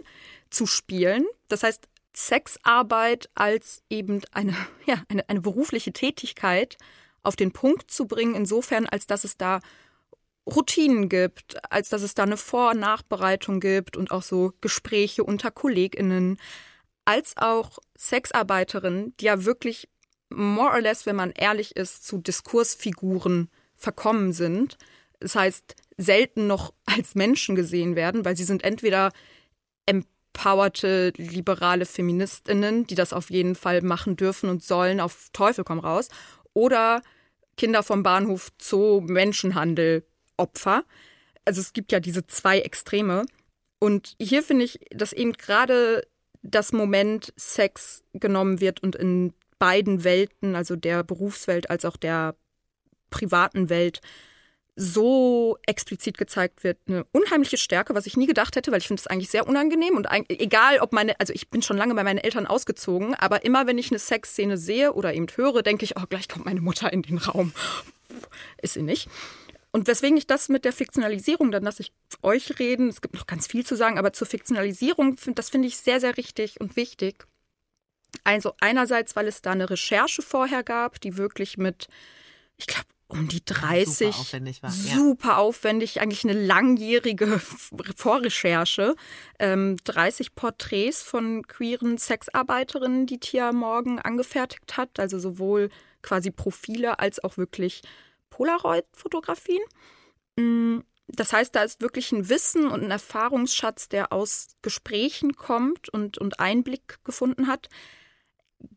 zu spielen. Das heißt, Sexarbeit als eben eine, ja, eine, eine berufliche Tätigkeit auf den Punkt zu bringen, insofern, als dass es da Routinen gibt, als dass es da eine Vor- und Nachbereitung gibt und auch so Gespräche unter KollegInnen, als auch Sexarbeiterinnen, die ja wirklich more or less, wenn man ehrlich ist, zu Diskursfiguren verkommen sind. Das heißt, selten noch als Menschen gesehen werden, weil sie sind entweder empowerte liberale Feministinnen, die das auf jeden Fall machen dürfen und sollen, auf Teufel komm raus, oder Kinder vom Bahnhof Zoo, Menschenhandel, Opfer. Also es gibt ja diese zwei Extreme. Und hier finde ich, dass eben gerade das Moment Sex genommen wird und in beiden Welten, also der Berufswelt als auch der privaten Welt, so explizit gezeigt wird, eine unheimliche Stärke, was ich nie gedacht hätte, weil ich finde es eigentlich sehr unangenehm und egal ob meine, also ich bin schon lange bei meinen Eltern ausgezogen, aber immer wenn ich eine Sexszene sehe oder eben höre, denke ich, oh, gleich kommt meine Mutter in den Raum. Ist sie nicht. Und weswegen ich das mit der Fiktionalisierung, dann lasse ich euch reden, es gibt noch ganz viel zu sagen, aber zur Fiktionalisierung, das finde ich sehr, sehr richtig und wichtig. Also einerseits, weil es da eine Recherche vorher gab, die wirklich mit, ich glaube, um die 30. Super aufwendig war. Super aufwendig, eigentlich eine langjährige Vorrecherche. Ähm, 30 Porträts von queeren Sexarbeiterinnen, die Tia Morgan angefertigt hat. Also sowohl quasi Profile als auch wirklich Polaroid-Fotografien. Mm, Das heißt, da ist wirklich ein Wissen und ein Erfahrungsschatz, der aus Gesprächen kommt und, und Einblick gefunden hat.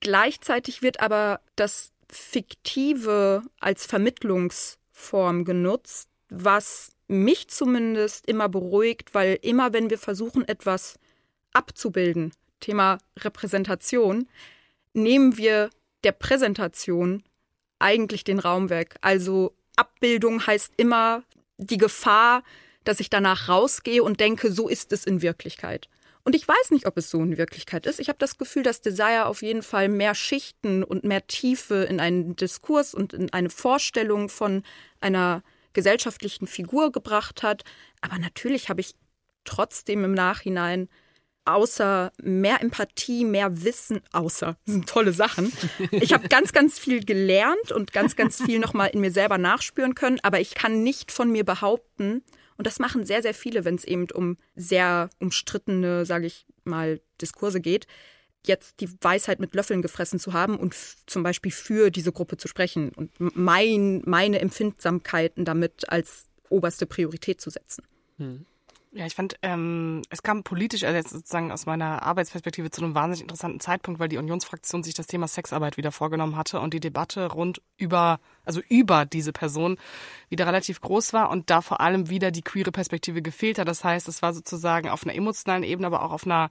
Gleichzeitig wird aber das Fiktive als Vermittlungsform genutzt, was mich zumindest immer beruhigt, weil immer wenn wir versuchen, etwas abzubilden, Thema Repräsentation, nehmen wir der Präsentation eigentlich den Raum weg. Also Abbildung heißt immer die Gefahr, dass ich danach rausgehe und denke, so ist es in Wirklichkeit. Und ich weiß nicht, ob es so in Wirklichkeit ist. Ich habe das Gefühl, dass Desire auf jeden Fall mehr Schichten und mehr Tiefe in einen Diskurs und in eine Vorstellung von einer gesellschaftlichen Figur gebracht hat. Aber natürlich habe ich trotzdem im Nachhinein außer mehr Empathie, mehr Wissen, außer, das sind tolle Sachen. Ich habe ganz, ganz viel gelernt und ganz, ganz viel nochmal in mir selber nachspüren können, aber ich kann nicht von mir behaupten, und das machen sehr, sehr viele, wenn es eben um sehr umstrittene, sage ich mal, Diskurse geht, jetzt die Weisheit mit Löffeln gefressen zu haben und zum Beispiel für diese Gruppe zu sprechen und mein, meine Empfindsamkeiten damit als oberste Priorität zu setzen. Hm. Ja, ich fand, ähm, es kam politisch, also jetzt sozusagen aus meiner Arbeitsperspektive zu einem wahnsinnig interessanten Zeitpunkt, weil die Unionsfraktion sich das Thema Sexarbeit wieder vorgenommen hatte und die Debatte rund über, also über diese Person wieder relativ groß war und da vor allem wieder die queere Perspektive gefehlt hat. Das heißt, es war sozusagen auf einer emotionalen Ebene, aber auch auf einer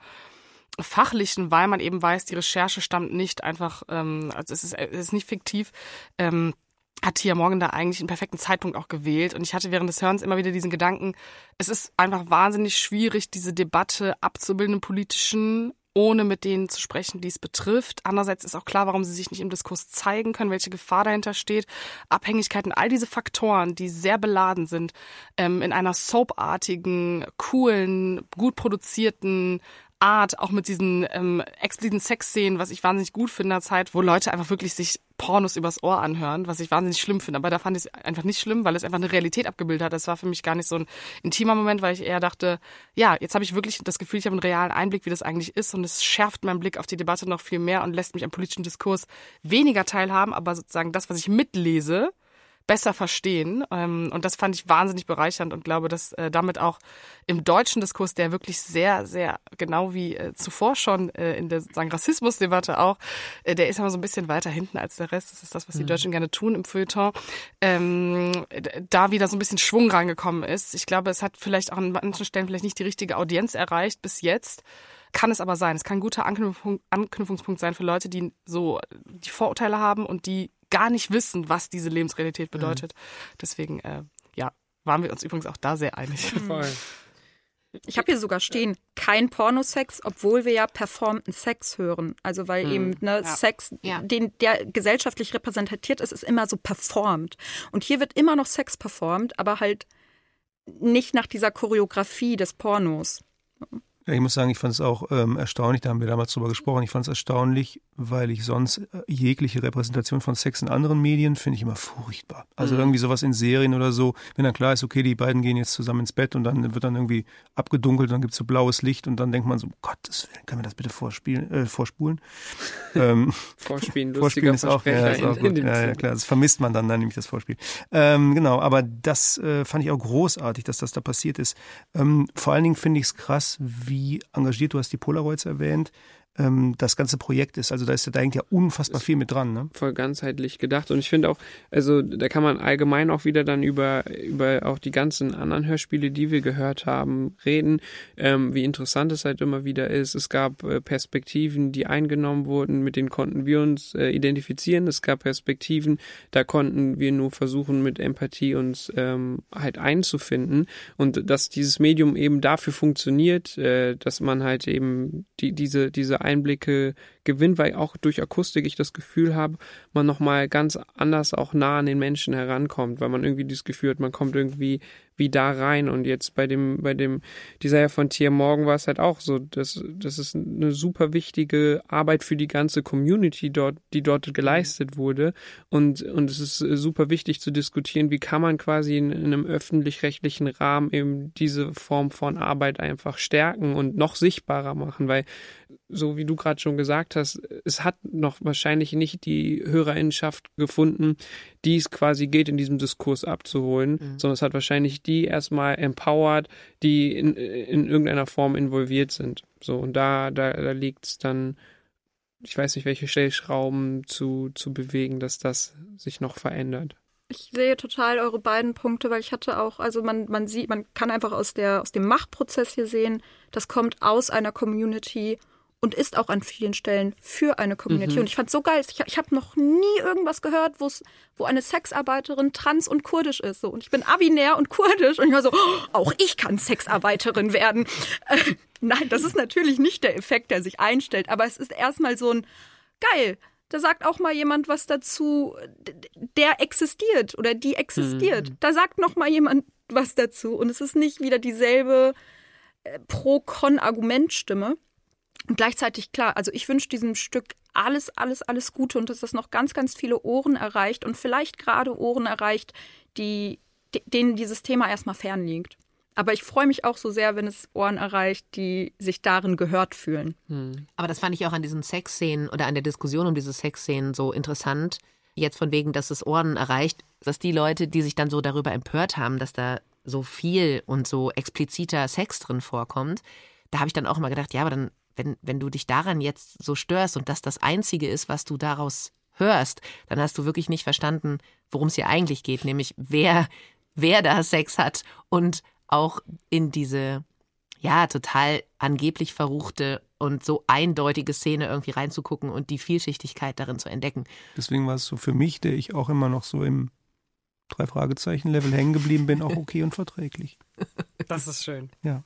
fachlichen, weil man eben weiß, die Recherche stammt nicht einfach, ähm, also es ist, es ist nicht fiktiv. Ähm, hat Tia Morgan da eigentlich einen perfekten Zeitpunkt auch gewählt. Und ich hatte während des Hörens immer wieder diesen Gedanken, es ist einfach wahnsinnig schwierig, diese Debatte abzubilden im politischen, ohne mit denen zu sprechen, die es betrifft. Andererseits ist auch klar, warum sie sich nicht im Diskurs zeigen können, welche Gefahr dahinter steht. Abhängigkeiten, all diese Faktoren, die sehr beladen sind, ähm, in einer soapartigen, coolen, gut produzierten, Art, auch mit diesen ähm, expliziten Sexszenen, was ich wahnsinnig gut finde in der Zeit, wo Leute einfach wirklich sich Pornos übers Ohr anhören, was ich wahnsinnig schlimm finde. Aber da fand ich es einfach nicht schlimm, weil es einfach eine Realität abgebildet hat. Das war für mich gar nicht so ein intimer Moment, weil ich eher dachte, ja, jetzt habe ich wirklich das Gefühl, ich habe einen realen Einblick, wie das eigentlich ist und es schärft meinen Blick auf die Debatte noch viel mehr und lässt mich am politischen Diskurs weniger teilhaben, aber sozusagen das, was ich mitlese, besser verstehen. Ähm, und das fand ich wahnsinnig bereichernd und glaube, dass äh, damit auch im deutschen Diskurs, der wirklich sehr, sehr genau wie äh, zuvor schon äh, in der sagen, Rassismusdebatte auch, der ist aber so ein bisschen weiter hinten als der Rest. Das ist das, was die mhm. Deutschen gerne tun im Feuilleton. Ähm, da wieder so ein bisschen Schwung reingekommen ist. Ich glaube, es hat vielleicht auch an manchen Stellen vielleicht nicht die richtige Audienz erreicht bis jetzt. Kann es aber sein. Es kann ein guter Anknüpfungspunkt sein für Leute, die so die Vorurteile haben und die gar nicht wissen, was diese Lebensrealität mhm. bedeutet. Mhm. Deswegen, äh, ja, waren wir uns übrigens auch da sehr einig. Voll. Ich habe hier sogar stehen, kein Pornosex, obwohl wir ja performten Sex hören. Also weil mhm. eben ne, ja. Sex, ja. den der gesellschaftlich repräsentiert ist, ist immer so performt. Und hier wird immer noch Sex performt, aber halt nicht nach dieser Choreografie des Pornos. Ich muss sagen, ich fand es auch ähm, erstaunlich, da haben wir damals drüber gesprochen, ich fand es erstaunlich, weil ich sonst äh, jegliche Repräsentation von Sex in anderen Medien finde ich immer furchtbar. Also mhm. irgendwie sowas in Serien oder so, wenn dann klar ist, okay, die beiden gehen jetzt zusammen ins Bett und dann wird dann irgendwie abgedunkelt, dann gibt es so blaues Licht und dann denkt man so, Gottes Willen, können wir das bitte vorspielen, äh, vorspulen? ähm, Vorspielen, Vorspielen ist auch, ja, ist auch gut. Ja, ja, klar, das vermisst man dann, dann nämlich das Vorspiel. Ähm, genau, aber das äh, fand ich auch großartig, dass das da passiert ist. Ähm, vor allen Dingen finde ich es krass, wie wie engagiert, du hast die Polaroids erwähnt, ähm, das ganze Projekt ist. Also da ist da hängt ja unfassbar viel mit dran. Ne? Voll ganzheitlich gedacht. Und ich finde auch, also da kann man allgemein auch wieder dann über, über auch die ganzen anderen Hörspiele, die wir gehört haben, reden, ähm, wie interessant es halt immer wieder ist. Es gab äh, Perspektiven, die eingenommen wurden, mit denen konnten wir uns äh, identifizieren. Es gab Perspektiven, da konnten wir nur versuchen, mit Empathie uns ähm, halt einzufinden. Und dass dieses Medium eben dafür funktioniert, äh, dass man halt eben die, diese, diese Einblicke gewinnt, weil auch durch Akustik ich das Gefühl habe, man nochmal ganz anders auch nah an den Menschen herankommt, weil man irgendwie das Gefühl hat, man kommt irgendwie wie da rein. Und jetzt bei dem, bei dem Designer von Tier Morgan war es halt auch so, dass das ist eine super wichtige Arbeit für die ganze Community dort, die dort geleistet wurde. Und, und es ist super wichtig zu diskutieren, wie kann man quasi in, in einem öffentlich-rechtlichen Rahmen eben diese Form von Arbeit einfach stärken und noch sichtbarer machen, weil so wie du gerade schon gesagt hast, es hat noch wahrscheinlich nicht die Hörerinnenschaft gefunden, die es quasi geht, in diesem Diskurs abzuholen, mhm. sondern es hat wahrscheinlich die erstmal empowered, die in, in irgendeiner Form involviert sind. So, und da, da, da liegt es dann, ich weiß nicht, welche Stellschrauben zu, zu bewegen, dass das sich noch verändert. Ich sehe total eure beiden Punkte, weil ich hatte auch, also man, man sieht, man kann einfach aus der, aus dem Machtprozess hier sehen, das kommt aus einer Community und ist auch an vielen Stellen für eine Community. Mhm. Und ich fand so geil. Ich, ich habe noch nie irgendwas gehört, wo eine Sexarbeiterin trans und kurdisch ist. So. Und ich bin abinär und kurdisch. Und ich war so, oh, auch ich kann Sexarbeiterin werden. Nein, das ist natürlich nicht der Effekt, der sich einstellt, aber es ist erstmal so ein geil. Da sagt auch mal jemand was dazu, der existiert oder die existiert. Mhm. Da sagt noch mal jemand was dazu und es ist nicht wieder dieselbe äh, Pro-Con-Argumentstimme. Und gleichzeitig klar, also ich wünsche diesem Stück alles, alles, alles Gute und dass das noch ganz, ganz viele Ohren erreicht und vielleicht gerade Ohren erreicht, die, denen dieses Thema erstmal fernliegt. Aber ich freue mich auch so sehr, wenn es Ohren erreicht, die sich darin gehört fühlen. Hm. Aber das fand ich auch an diesen Sexszenen oder an der Diskussion um diese Sexszenen so interessant. Jetzt von wegen, dass es Ohren erreicht, dass die Leute, die sich dann so darüber empört haben, dass da so viel und so expliziter Sex drin vorkommt, da habe ich dann auch immer gedacht, ja, aber dann, wenn, wenn du dich daran jetzt so störst und das das Einzige ist, was du daraus hörst, dann hast du wirklich nicht verstanden, worum es hier eigentlich geht, nämlich wer, wer da Sex hat und auch in diese, ja, total angeblich verruchte und so eindeutige Szene irgendwie reinzugucken und die Vielschichtigkeit darin zu entdecken. Deswegen war es so für mich, der ich auch immer noch so im drei Fragezeichen Level hängen geblieben bin, auch okay und verträglich. Das ist schön. Ja.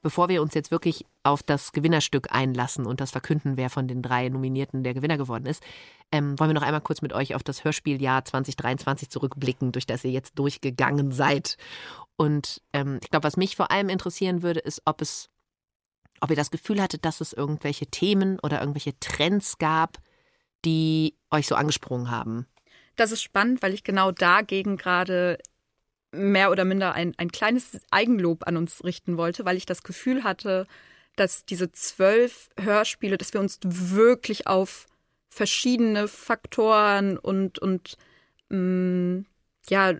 Bevor wir uns jetzt wirklich auf das Gewinnerstück einlassen und das verkünden, wer von den drei Nominierten der Gewinner geworden ist, ähm, wollen wir noch einmal kurz mit euch auf das Hörspieljahr 2023 zurückblicken, durch das ihr jetzt durchgegangen seid. Und ähm, ich glaube, was mich vor allem interessieren würde, ist, ob es, ob ihr das Gefühl hattet, dass es irgendwelche Themen oder irgendwelche Trends gab, die euch so angesprungen haben. Das ist spannend, weil ich genau dagegen gerade mehr oder minder ein, ein kleines Eigenlob an uns richten wollte, weil ich das Gefühl hatte, dass diese zwölf Hörspiele, dass wir uns wirklich auf verschiedene Faktoren und, und ähm, ja,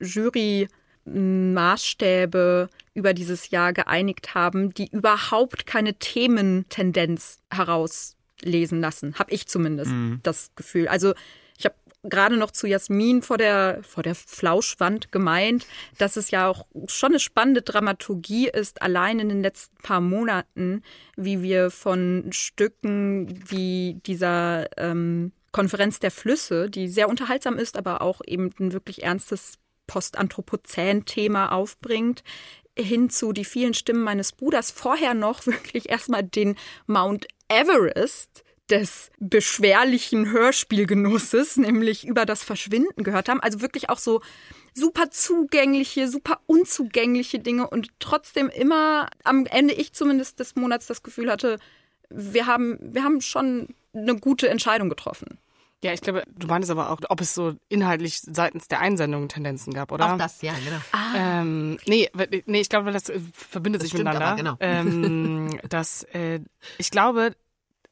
Jury-Maßstäbe über dieses Jahr geeinigt haben, die überhaupt keine Thementendenz herauslesen lassen. Habe ich zumindest mhm. das Gefühl. Also gerade noch zu Jasmin vor der, vor der Flauschwand gemeint, dass es ja auch schon eine spannende Dramaturgie ist, allein in den letzten paar Monaten, wie wir von Stücken wie dieser ähm, Konferenz der Flüsse, die sehr unterhaltsam ist, aber auch eben ein wirklich ernstes Postanthropozän-Thema aufbringt, hin zu die vielen Stimmen meines Bruders vorher noch wirklich erstmal den Mount Everest des beschwerlichen Hörspielgenusses, nämlich über das Verschwinden gehört haben. Also wirklich auch so super zugängliche, super unzugängliche Dinge und trotzdem immer am Ende ich zumindest des Monats das Gefühl hatte, wir haben, wir haben schon eine gute Entscheidung getroffen. Ja, ich glaube, du meinst aber auch, ob es so inhaltlich seitens der Einsendungen Tendenzen gab, oder? Auch das, ja, genau. Ah. Ähm, nee, nee, ich glaube, das verbindet das sich miteinander. Aber, genau. ähm, dass, äh, ich glaube,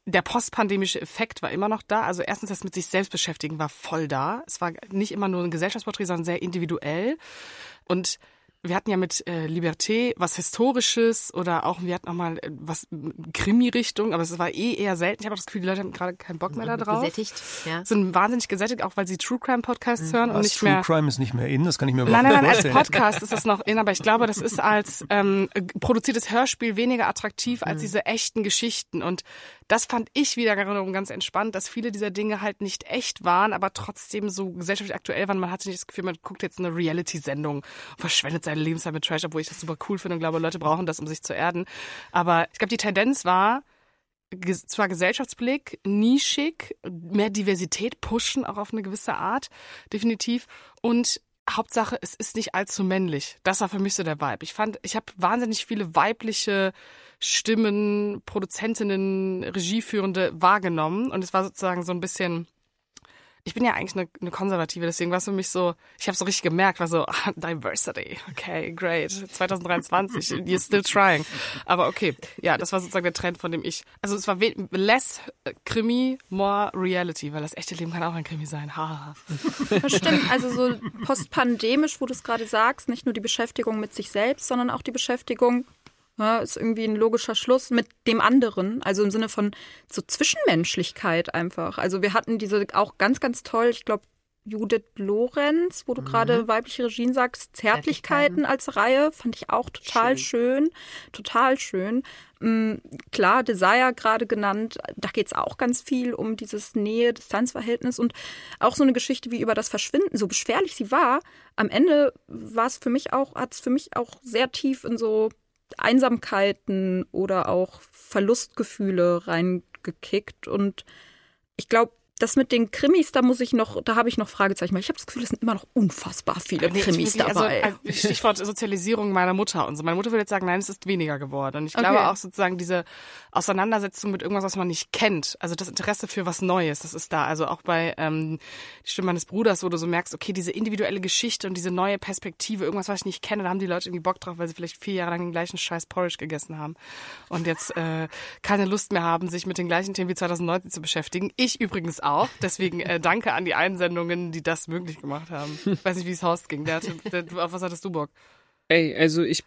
der postpandemische Effekt war immer noch da. Also erstens das mit sich selbst beschäftigen war voll da. Es war nicht immer nur ein Gesellschaftsporträt, sondern sehr individuell. Und wir hatten ja mit äh, Liberté was Historisches oder auch, wir hatten auch mal äh, was Krimi-Richtung, aber es war eh eher selten. Ich habe das Gefühl, die Leute haben gerade keinen Bock mehr da drauf. Gesättigt, ja. Sind wahnsinnig gesättigt, auch weil sie True Crime Podcasts mhm. hören was, und nicht True mehr. True Crime ist nicht mehr in, das kann ich mir überhaupt Nein, nein, nein, als Podcast ist das noch in, aber ich glaube, das ist als ähm, produziertes Hörspiel weniger attraktiv als mhm. diese echten Geschichten und das fand ich wieder ganz entspannt, dass viele dieser Dinge halt nicht echt waren, aber trotzdem so gesellschaftlich aktuell waren. Man hatte nicht das Gefühl, man guckt jetzt eine Reality-Sendung, verschwendet seine Lebenszeit mit Trash, obwohl ich das super cool finde und glaube, Leute brauchen das, um sich zu erden. Aber ich glaube, die Tendenz war, zwar Gesellschaftsblick, nischig, mehr Diversität pushen, auch auf eine gewisse Art, definitiv. Und Hauptsache, es ist nicht allzu männlich. Das war für mich so der Vibe. Ich fand, ich habe wahnsinnig viele weibliche Stimmen, Produzentinnen, Regieführende wahrgenommen und es war sozusagen so ein bisschen ich bin ja eigentlich eine, eine Konservative, deswegen war es für mich so, ich habe so richtig gemerkt, war so, ah, Diversity, okay, great, 2023, you're still trying. Aber okay, ja, das war sozusagen der Trend, von dem ich, also es war less Krimi, more Reality, weil das echte Leben kann auch ein Krimi sein. Ha. Das stimmt, also so postpandemisch, wo du es gerade sagst, nicht nur die Beschäftigung mit sich selbst, sondern auch die Beschäftigung ja, ist irgendwie ein logischer Schluss mit dem anderen, also im Sinne von so Zwischenmenschlichkeit einfach. Also wir hatten diese auch ganz, ganz toll, ich glaube, Judith Lorenz, wo du Mhm. gerade weibliche Regien sagst, Zärtlichkeiten als Reihe, fand ich auch total schön. Total schön. Mm, klar, Desire gerade genannt, da geht es auch ganz viel um dieses Nähe-Distanz-Verhältnis und auch so eine Geschichte wie über das Verschwinden, so beschwerlich sie war, am Ende war es für mich auch, hat es für mich auch sehr tief in so Einsamkeiten oder auch Verlustgefühle reingekickt. Und ich glaube, das mit den Krimis, da muss ich noch, da habe ich noch Fragezeichen, weil ich habe das Gefühl, es sind immer noch unfassbar viele Nee, ich Krimis wirklich, dabei. Also, äh, Stichwort Sozialisierung meiner Mutter und so. Meine Mutter würde jetzt sagen, nein, es ist weniger geworden. Und ich Okay. glaube auch sozusagen diese Auseinandersetzung mit irgendwas, was man nicht kennt. Also das Interesse für was Neues, das ist da. Also auch bei ähm, die Stimme meines Bruders, wo du so merkst, okay, diese individuelle Geschichte und diese neue Perspektive, irgendwas, was ich nicht kenne, da haben die Leute irgendwie Bock drauf, weil sie vielleicht vier Jahre lang den gleichen Scheiß Porridge gegessen haben und jetzt äh, keine Lust mehr haben, sich mit den gleichen Themen wie 2019 zu beschäftigen. Ich übrigens auch. Deswegen äh, danke an die Einsendungen, die das möglich gemacht haben. Ich weiß nicht, wie es Horst ging. Der hatte, der, auf was hattest du Bock? Ey, also ich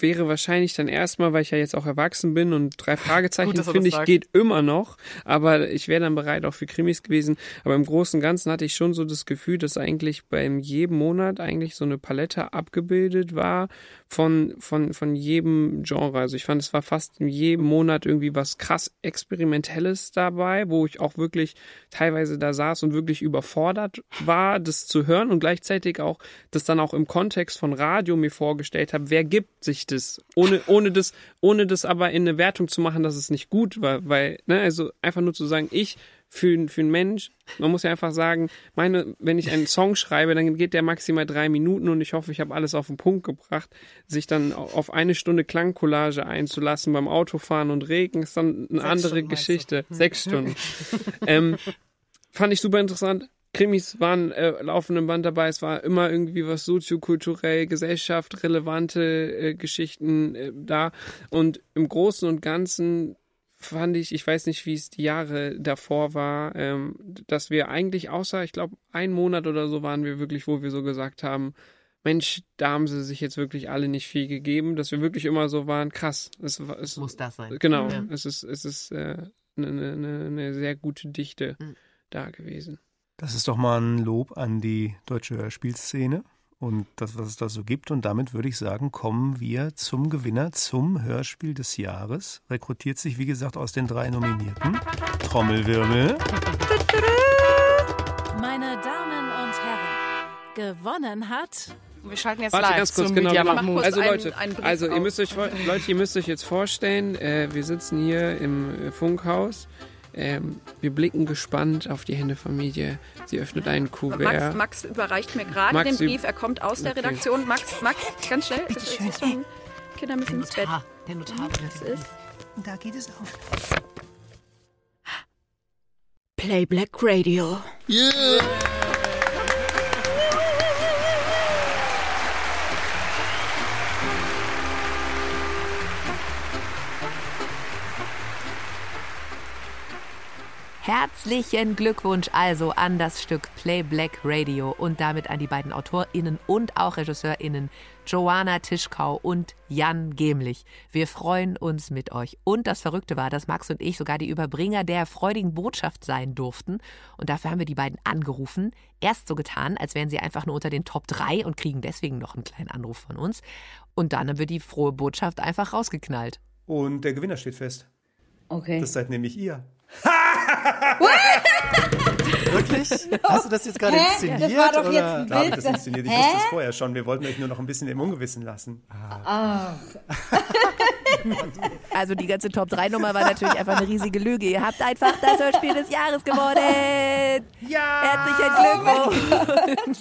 wäre wahrscheinlich dann erstmal, weil ich ja jetzt auch erwachsen bin und drei Fragezeichen finde ich sagt. geht immer noch, aber ich wäre dann bereit auch für Krimis gewesen. Aber im Großen und Ganzen hatte ich schon so das Gefühl, dass eigentlich beim jedem Monat eigentlich so eine Palette abgebildet war von von von jedem Genre. Also ich fand, es war fast in jedem Monat irgendwie was krass experimentelles dabei, wo ich auch wirklich teilweise da saß und wirklich überfordert war, das zu hören und gleichzeitig auch das dann auch im Kontext von Radio mir vorgestellt habe, wer gibt sich das, ohne, ohne das, ohne das aber in eine Wertung zu machen, dass es nicht gut war, weil, ne, also einfach nur zu sagen, ich für, für einen Mensch, man muss ja einfach sagen, meine, wenn ich einen Song schreibe, dann geht der maximal drei Minuten und ich hoffe, ich habe alles auf den Punkt gebracht. Sich dann auf eine Stunde Klangcollage einzulassen beim Autofahren und Regen ist dann eine Sechs andere Stunden? Geschichte. Sechs Stunden. ähm, fand ich super interessant. Krimis waren äh, laufenden Band dabei. Es war immer irgendwie was soziokulturell, Gesellschaft relevante äh, Geschichten äh, da. Und im Großen und Ganzen fand ich, ich weiß nicht, wie es die Jahre davor war, ähm, dass wir eigentlich außer, ich glaube, ein Monat oder so waren wir wirklich, wo wir so gesagt haben, Mensch, da haben sie sich jetzt wirklich alle nicht viel gegeben, dass wir wirklich immer so waren, krass. Es, es, Muss das sein. Genau, Ja. es ist, es ist äh, eine, eine, eine sehr gute Dichte da gewesen. Das ist doch mal ein Lob an die deutsche Hörspielszene und das, was es da so gibt. Und damit würde ich sagen, kommen wir zum Gewinner, zum Hörspiel des Jahres. Rekrutiert sich, wie gesagt, aus den drei Nominierten. Trommelwirbel. Meine Damen und Herren, gewonnen hat. Wir schalten jetzt Warte live ganz kurz, zum genau. Media. Mahmoud. Also einen- Leute, einen Brief also ihr müsst euch, vor- Leute, ihr müsst euch jetzt vorstellen, äh, wir sitzen hier im Funkhaus. Ähm, wir blicken gespannt auf die Händefamilie. Sie öffnet einen Kuvert. Max, Max überreicht mir gerade den Brief. Er kommt aus der Okay. Redaktion. Max, Max, ganz schnell. Es ist schon, Kinder müssen ins Bett. Der Notar. Das ist Und da geht es auf. Play Black Radio. Herzlichen Glückwunsch also an das Stück Play Black Radio und damit an die beiden AutorInnen und auch RegisseurInnen Joanna Tischkau und Jan Gemlich. Wir freuen uns mit euch. Und das Verrückte war, dass Max und ich sogar die Überbringer der freudigen Botschaft sein durften. Und dafür haben wir die beiden angerufen. Erst so getan, als wären sie einfach nur unter den Top 3 und kriegen deswegen noch einen kleinen Anruf von uns. Und dann haben wir die frohe Botschaft einfach rausgeknallt. Und der Gewinner steht fest. Okay. Das seid nämlich ihr. Wirklich? Hast du das jetzt gerade inszeniert? Das war doch oder? jetzt ein hab ich das Witz. inszeniert. Ich Hä? wusste es vorher schon. Wir wollten euch nur noch ein bisschen im Ungewissen lassen. Ach. Also die ganze Top 3 Nummer war natürlich einfach eine riesige Lüge. Ihr habt einfach das Hörspiel des Jahres gewonnen. Ja! Herzlichen Glückwunsch.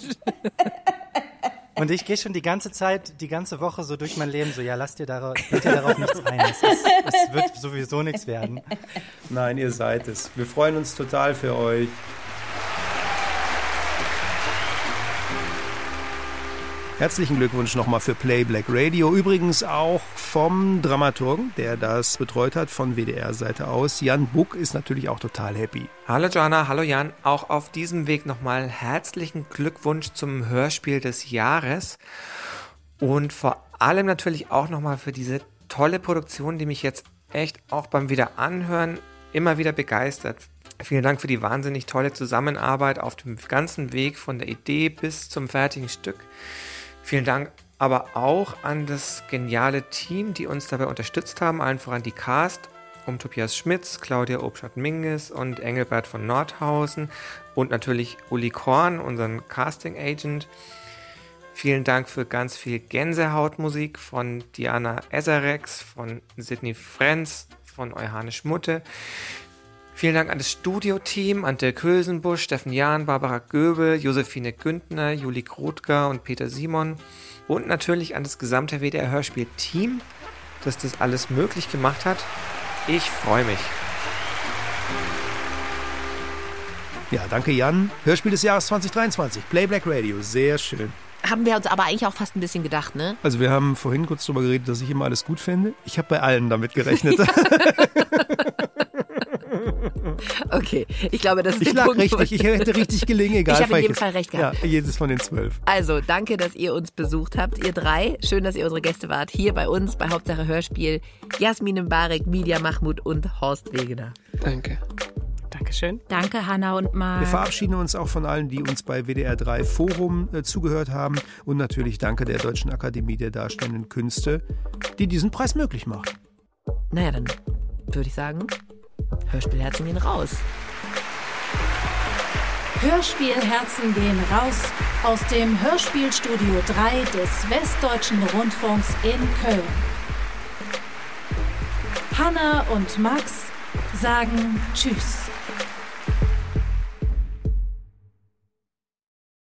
Und ich gehe schon die ganze Zeit, die ganze Woche so durch mein Leben so, ja, lasst ihr darauf, ihr darauf nichts ein. Es, ist, es wird sowieso nichts werden. Nein, ihr seid es. Wir freuen uns total für euch. Herzlichen Glückwunsch nochmal für Play Black Radio. Übrigens auch vom Dramaturgen, der das betreut hat, von WDR-Seite aus. Jan Buck ist natürlich auch total happy. Hallo Joanna, hallo Jan. Auch auf diesem Weg nochmal herzlichen Glückwunsch zum Hörspiel des Jahres. Und vor allem natürlich auch nochmal für diese tolle Produktion, die mich jetzt echt auch beim Wiederanhören immer wieder begeistert. Vielen Dank für die wahnsinnig tolle Zusammenarbeit auf dem ganzen Weg von der Idee bis zum fertigen Stück. Vielen Dank aber auch an das geniale Team, die uns dabei unterstützt haben, allen voran die Cast um Tobias Schmitz, Claudia Obstadt-Minges und Engelbert von Nordhausen und natürlich Uli Korn, unseren Casting Agent. Vielen Dank für ganz viel Gänsehautmusik von Diana Eserex, von Sidney Frenz, von Euhane Schmutte. Vielen Dank an das Studioteam, an Dirk Hülsenbusch, Steffen Jahn, Barbara Göbel, Josephine Güntner, Juli Krotger und Peter Simon. Und natürlich an das gesamte WDR-Hörspiel-Team, das das alles möglich gemacht hat. Ich freue mich. Ja, danke Jan. Hörspiel des Jahres 2023, Playback Radio, sehr schön. Haben wir uns aber eigentlich auch fast ein bisschen gedacht, ne? Also wir haben vorhin kurz darüber geredet, dass ich immer alles gut finde. Ich habe bei allen damit gerechnet. Okay, ich glaube, das ist Ich der lag Punkt, richtig, ich hätte richtig gelegen, egal Ich habe in jedem Fall recht gehabt. Ja, jedes von den zwölf. Also, danke, dass ihr uns besucht habt, ihr drei. Schön, dass ihr unsere Gäste wart. Hier bei uns bei Hauptsache Hörspiel. Jasmin Mbarek, Media Mahmoud und Horst Wegener. Danke. Dankeschön. Danke, Hanna und Marc. Wir verabschieden uns auch von allen, die uns bei WDR 3 Forum äh, zugehört haben. Und natürlich danke der Deutschen Akademie der Darstellenden Künste, die diesen Preis möglich macht. Naja, dann würde ich sagen, Hörspielherzen gehen raus. Hörspielherzen gehen raus aus dem Hörspielstudio 3 des Westdeutschen Rundfunks in Köln. Hanna und Max sagen Tschüss.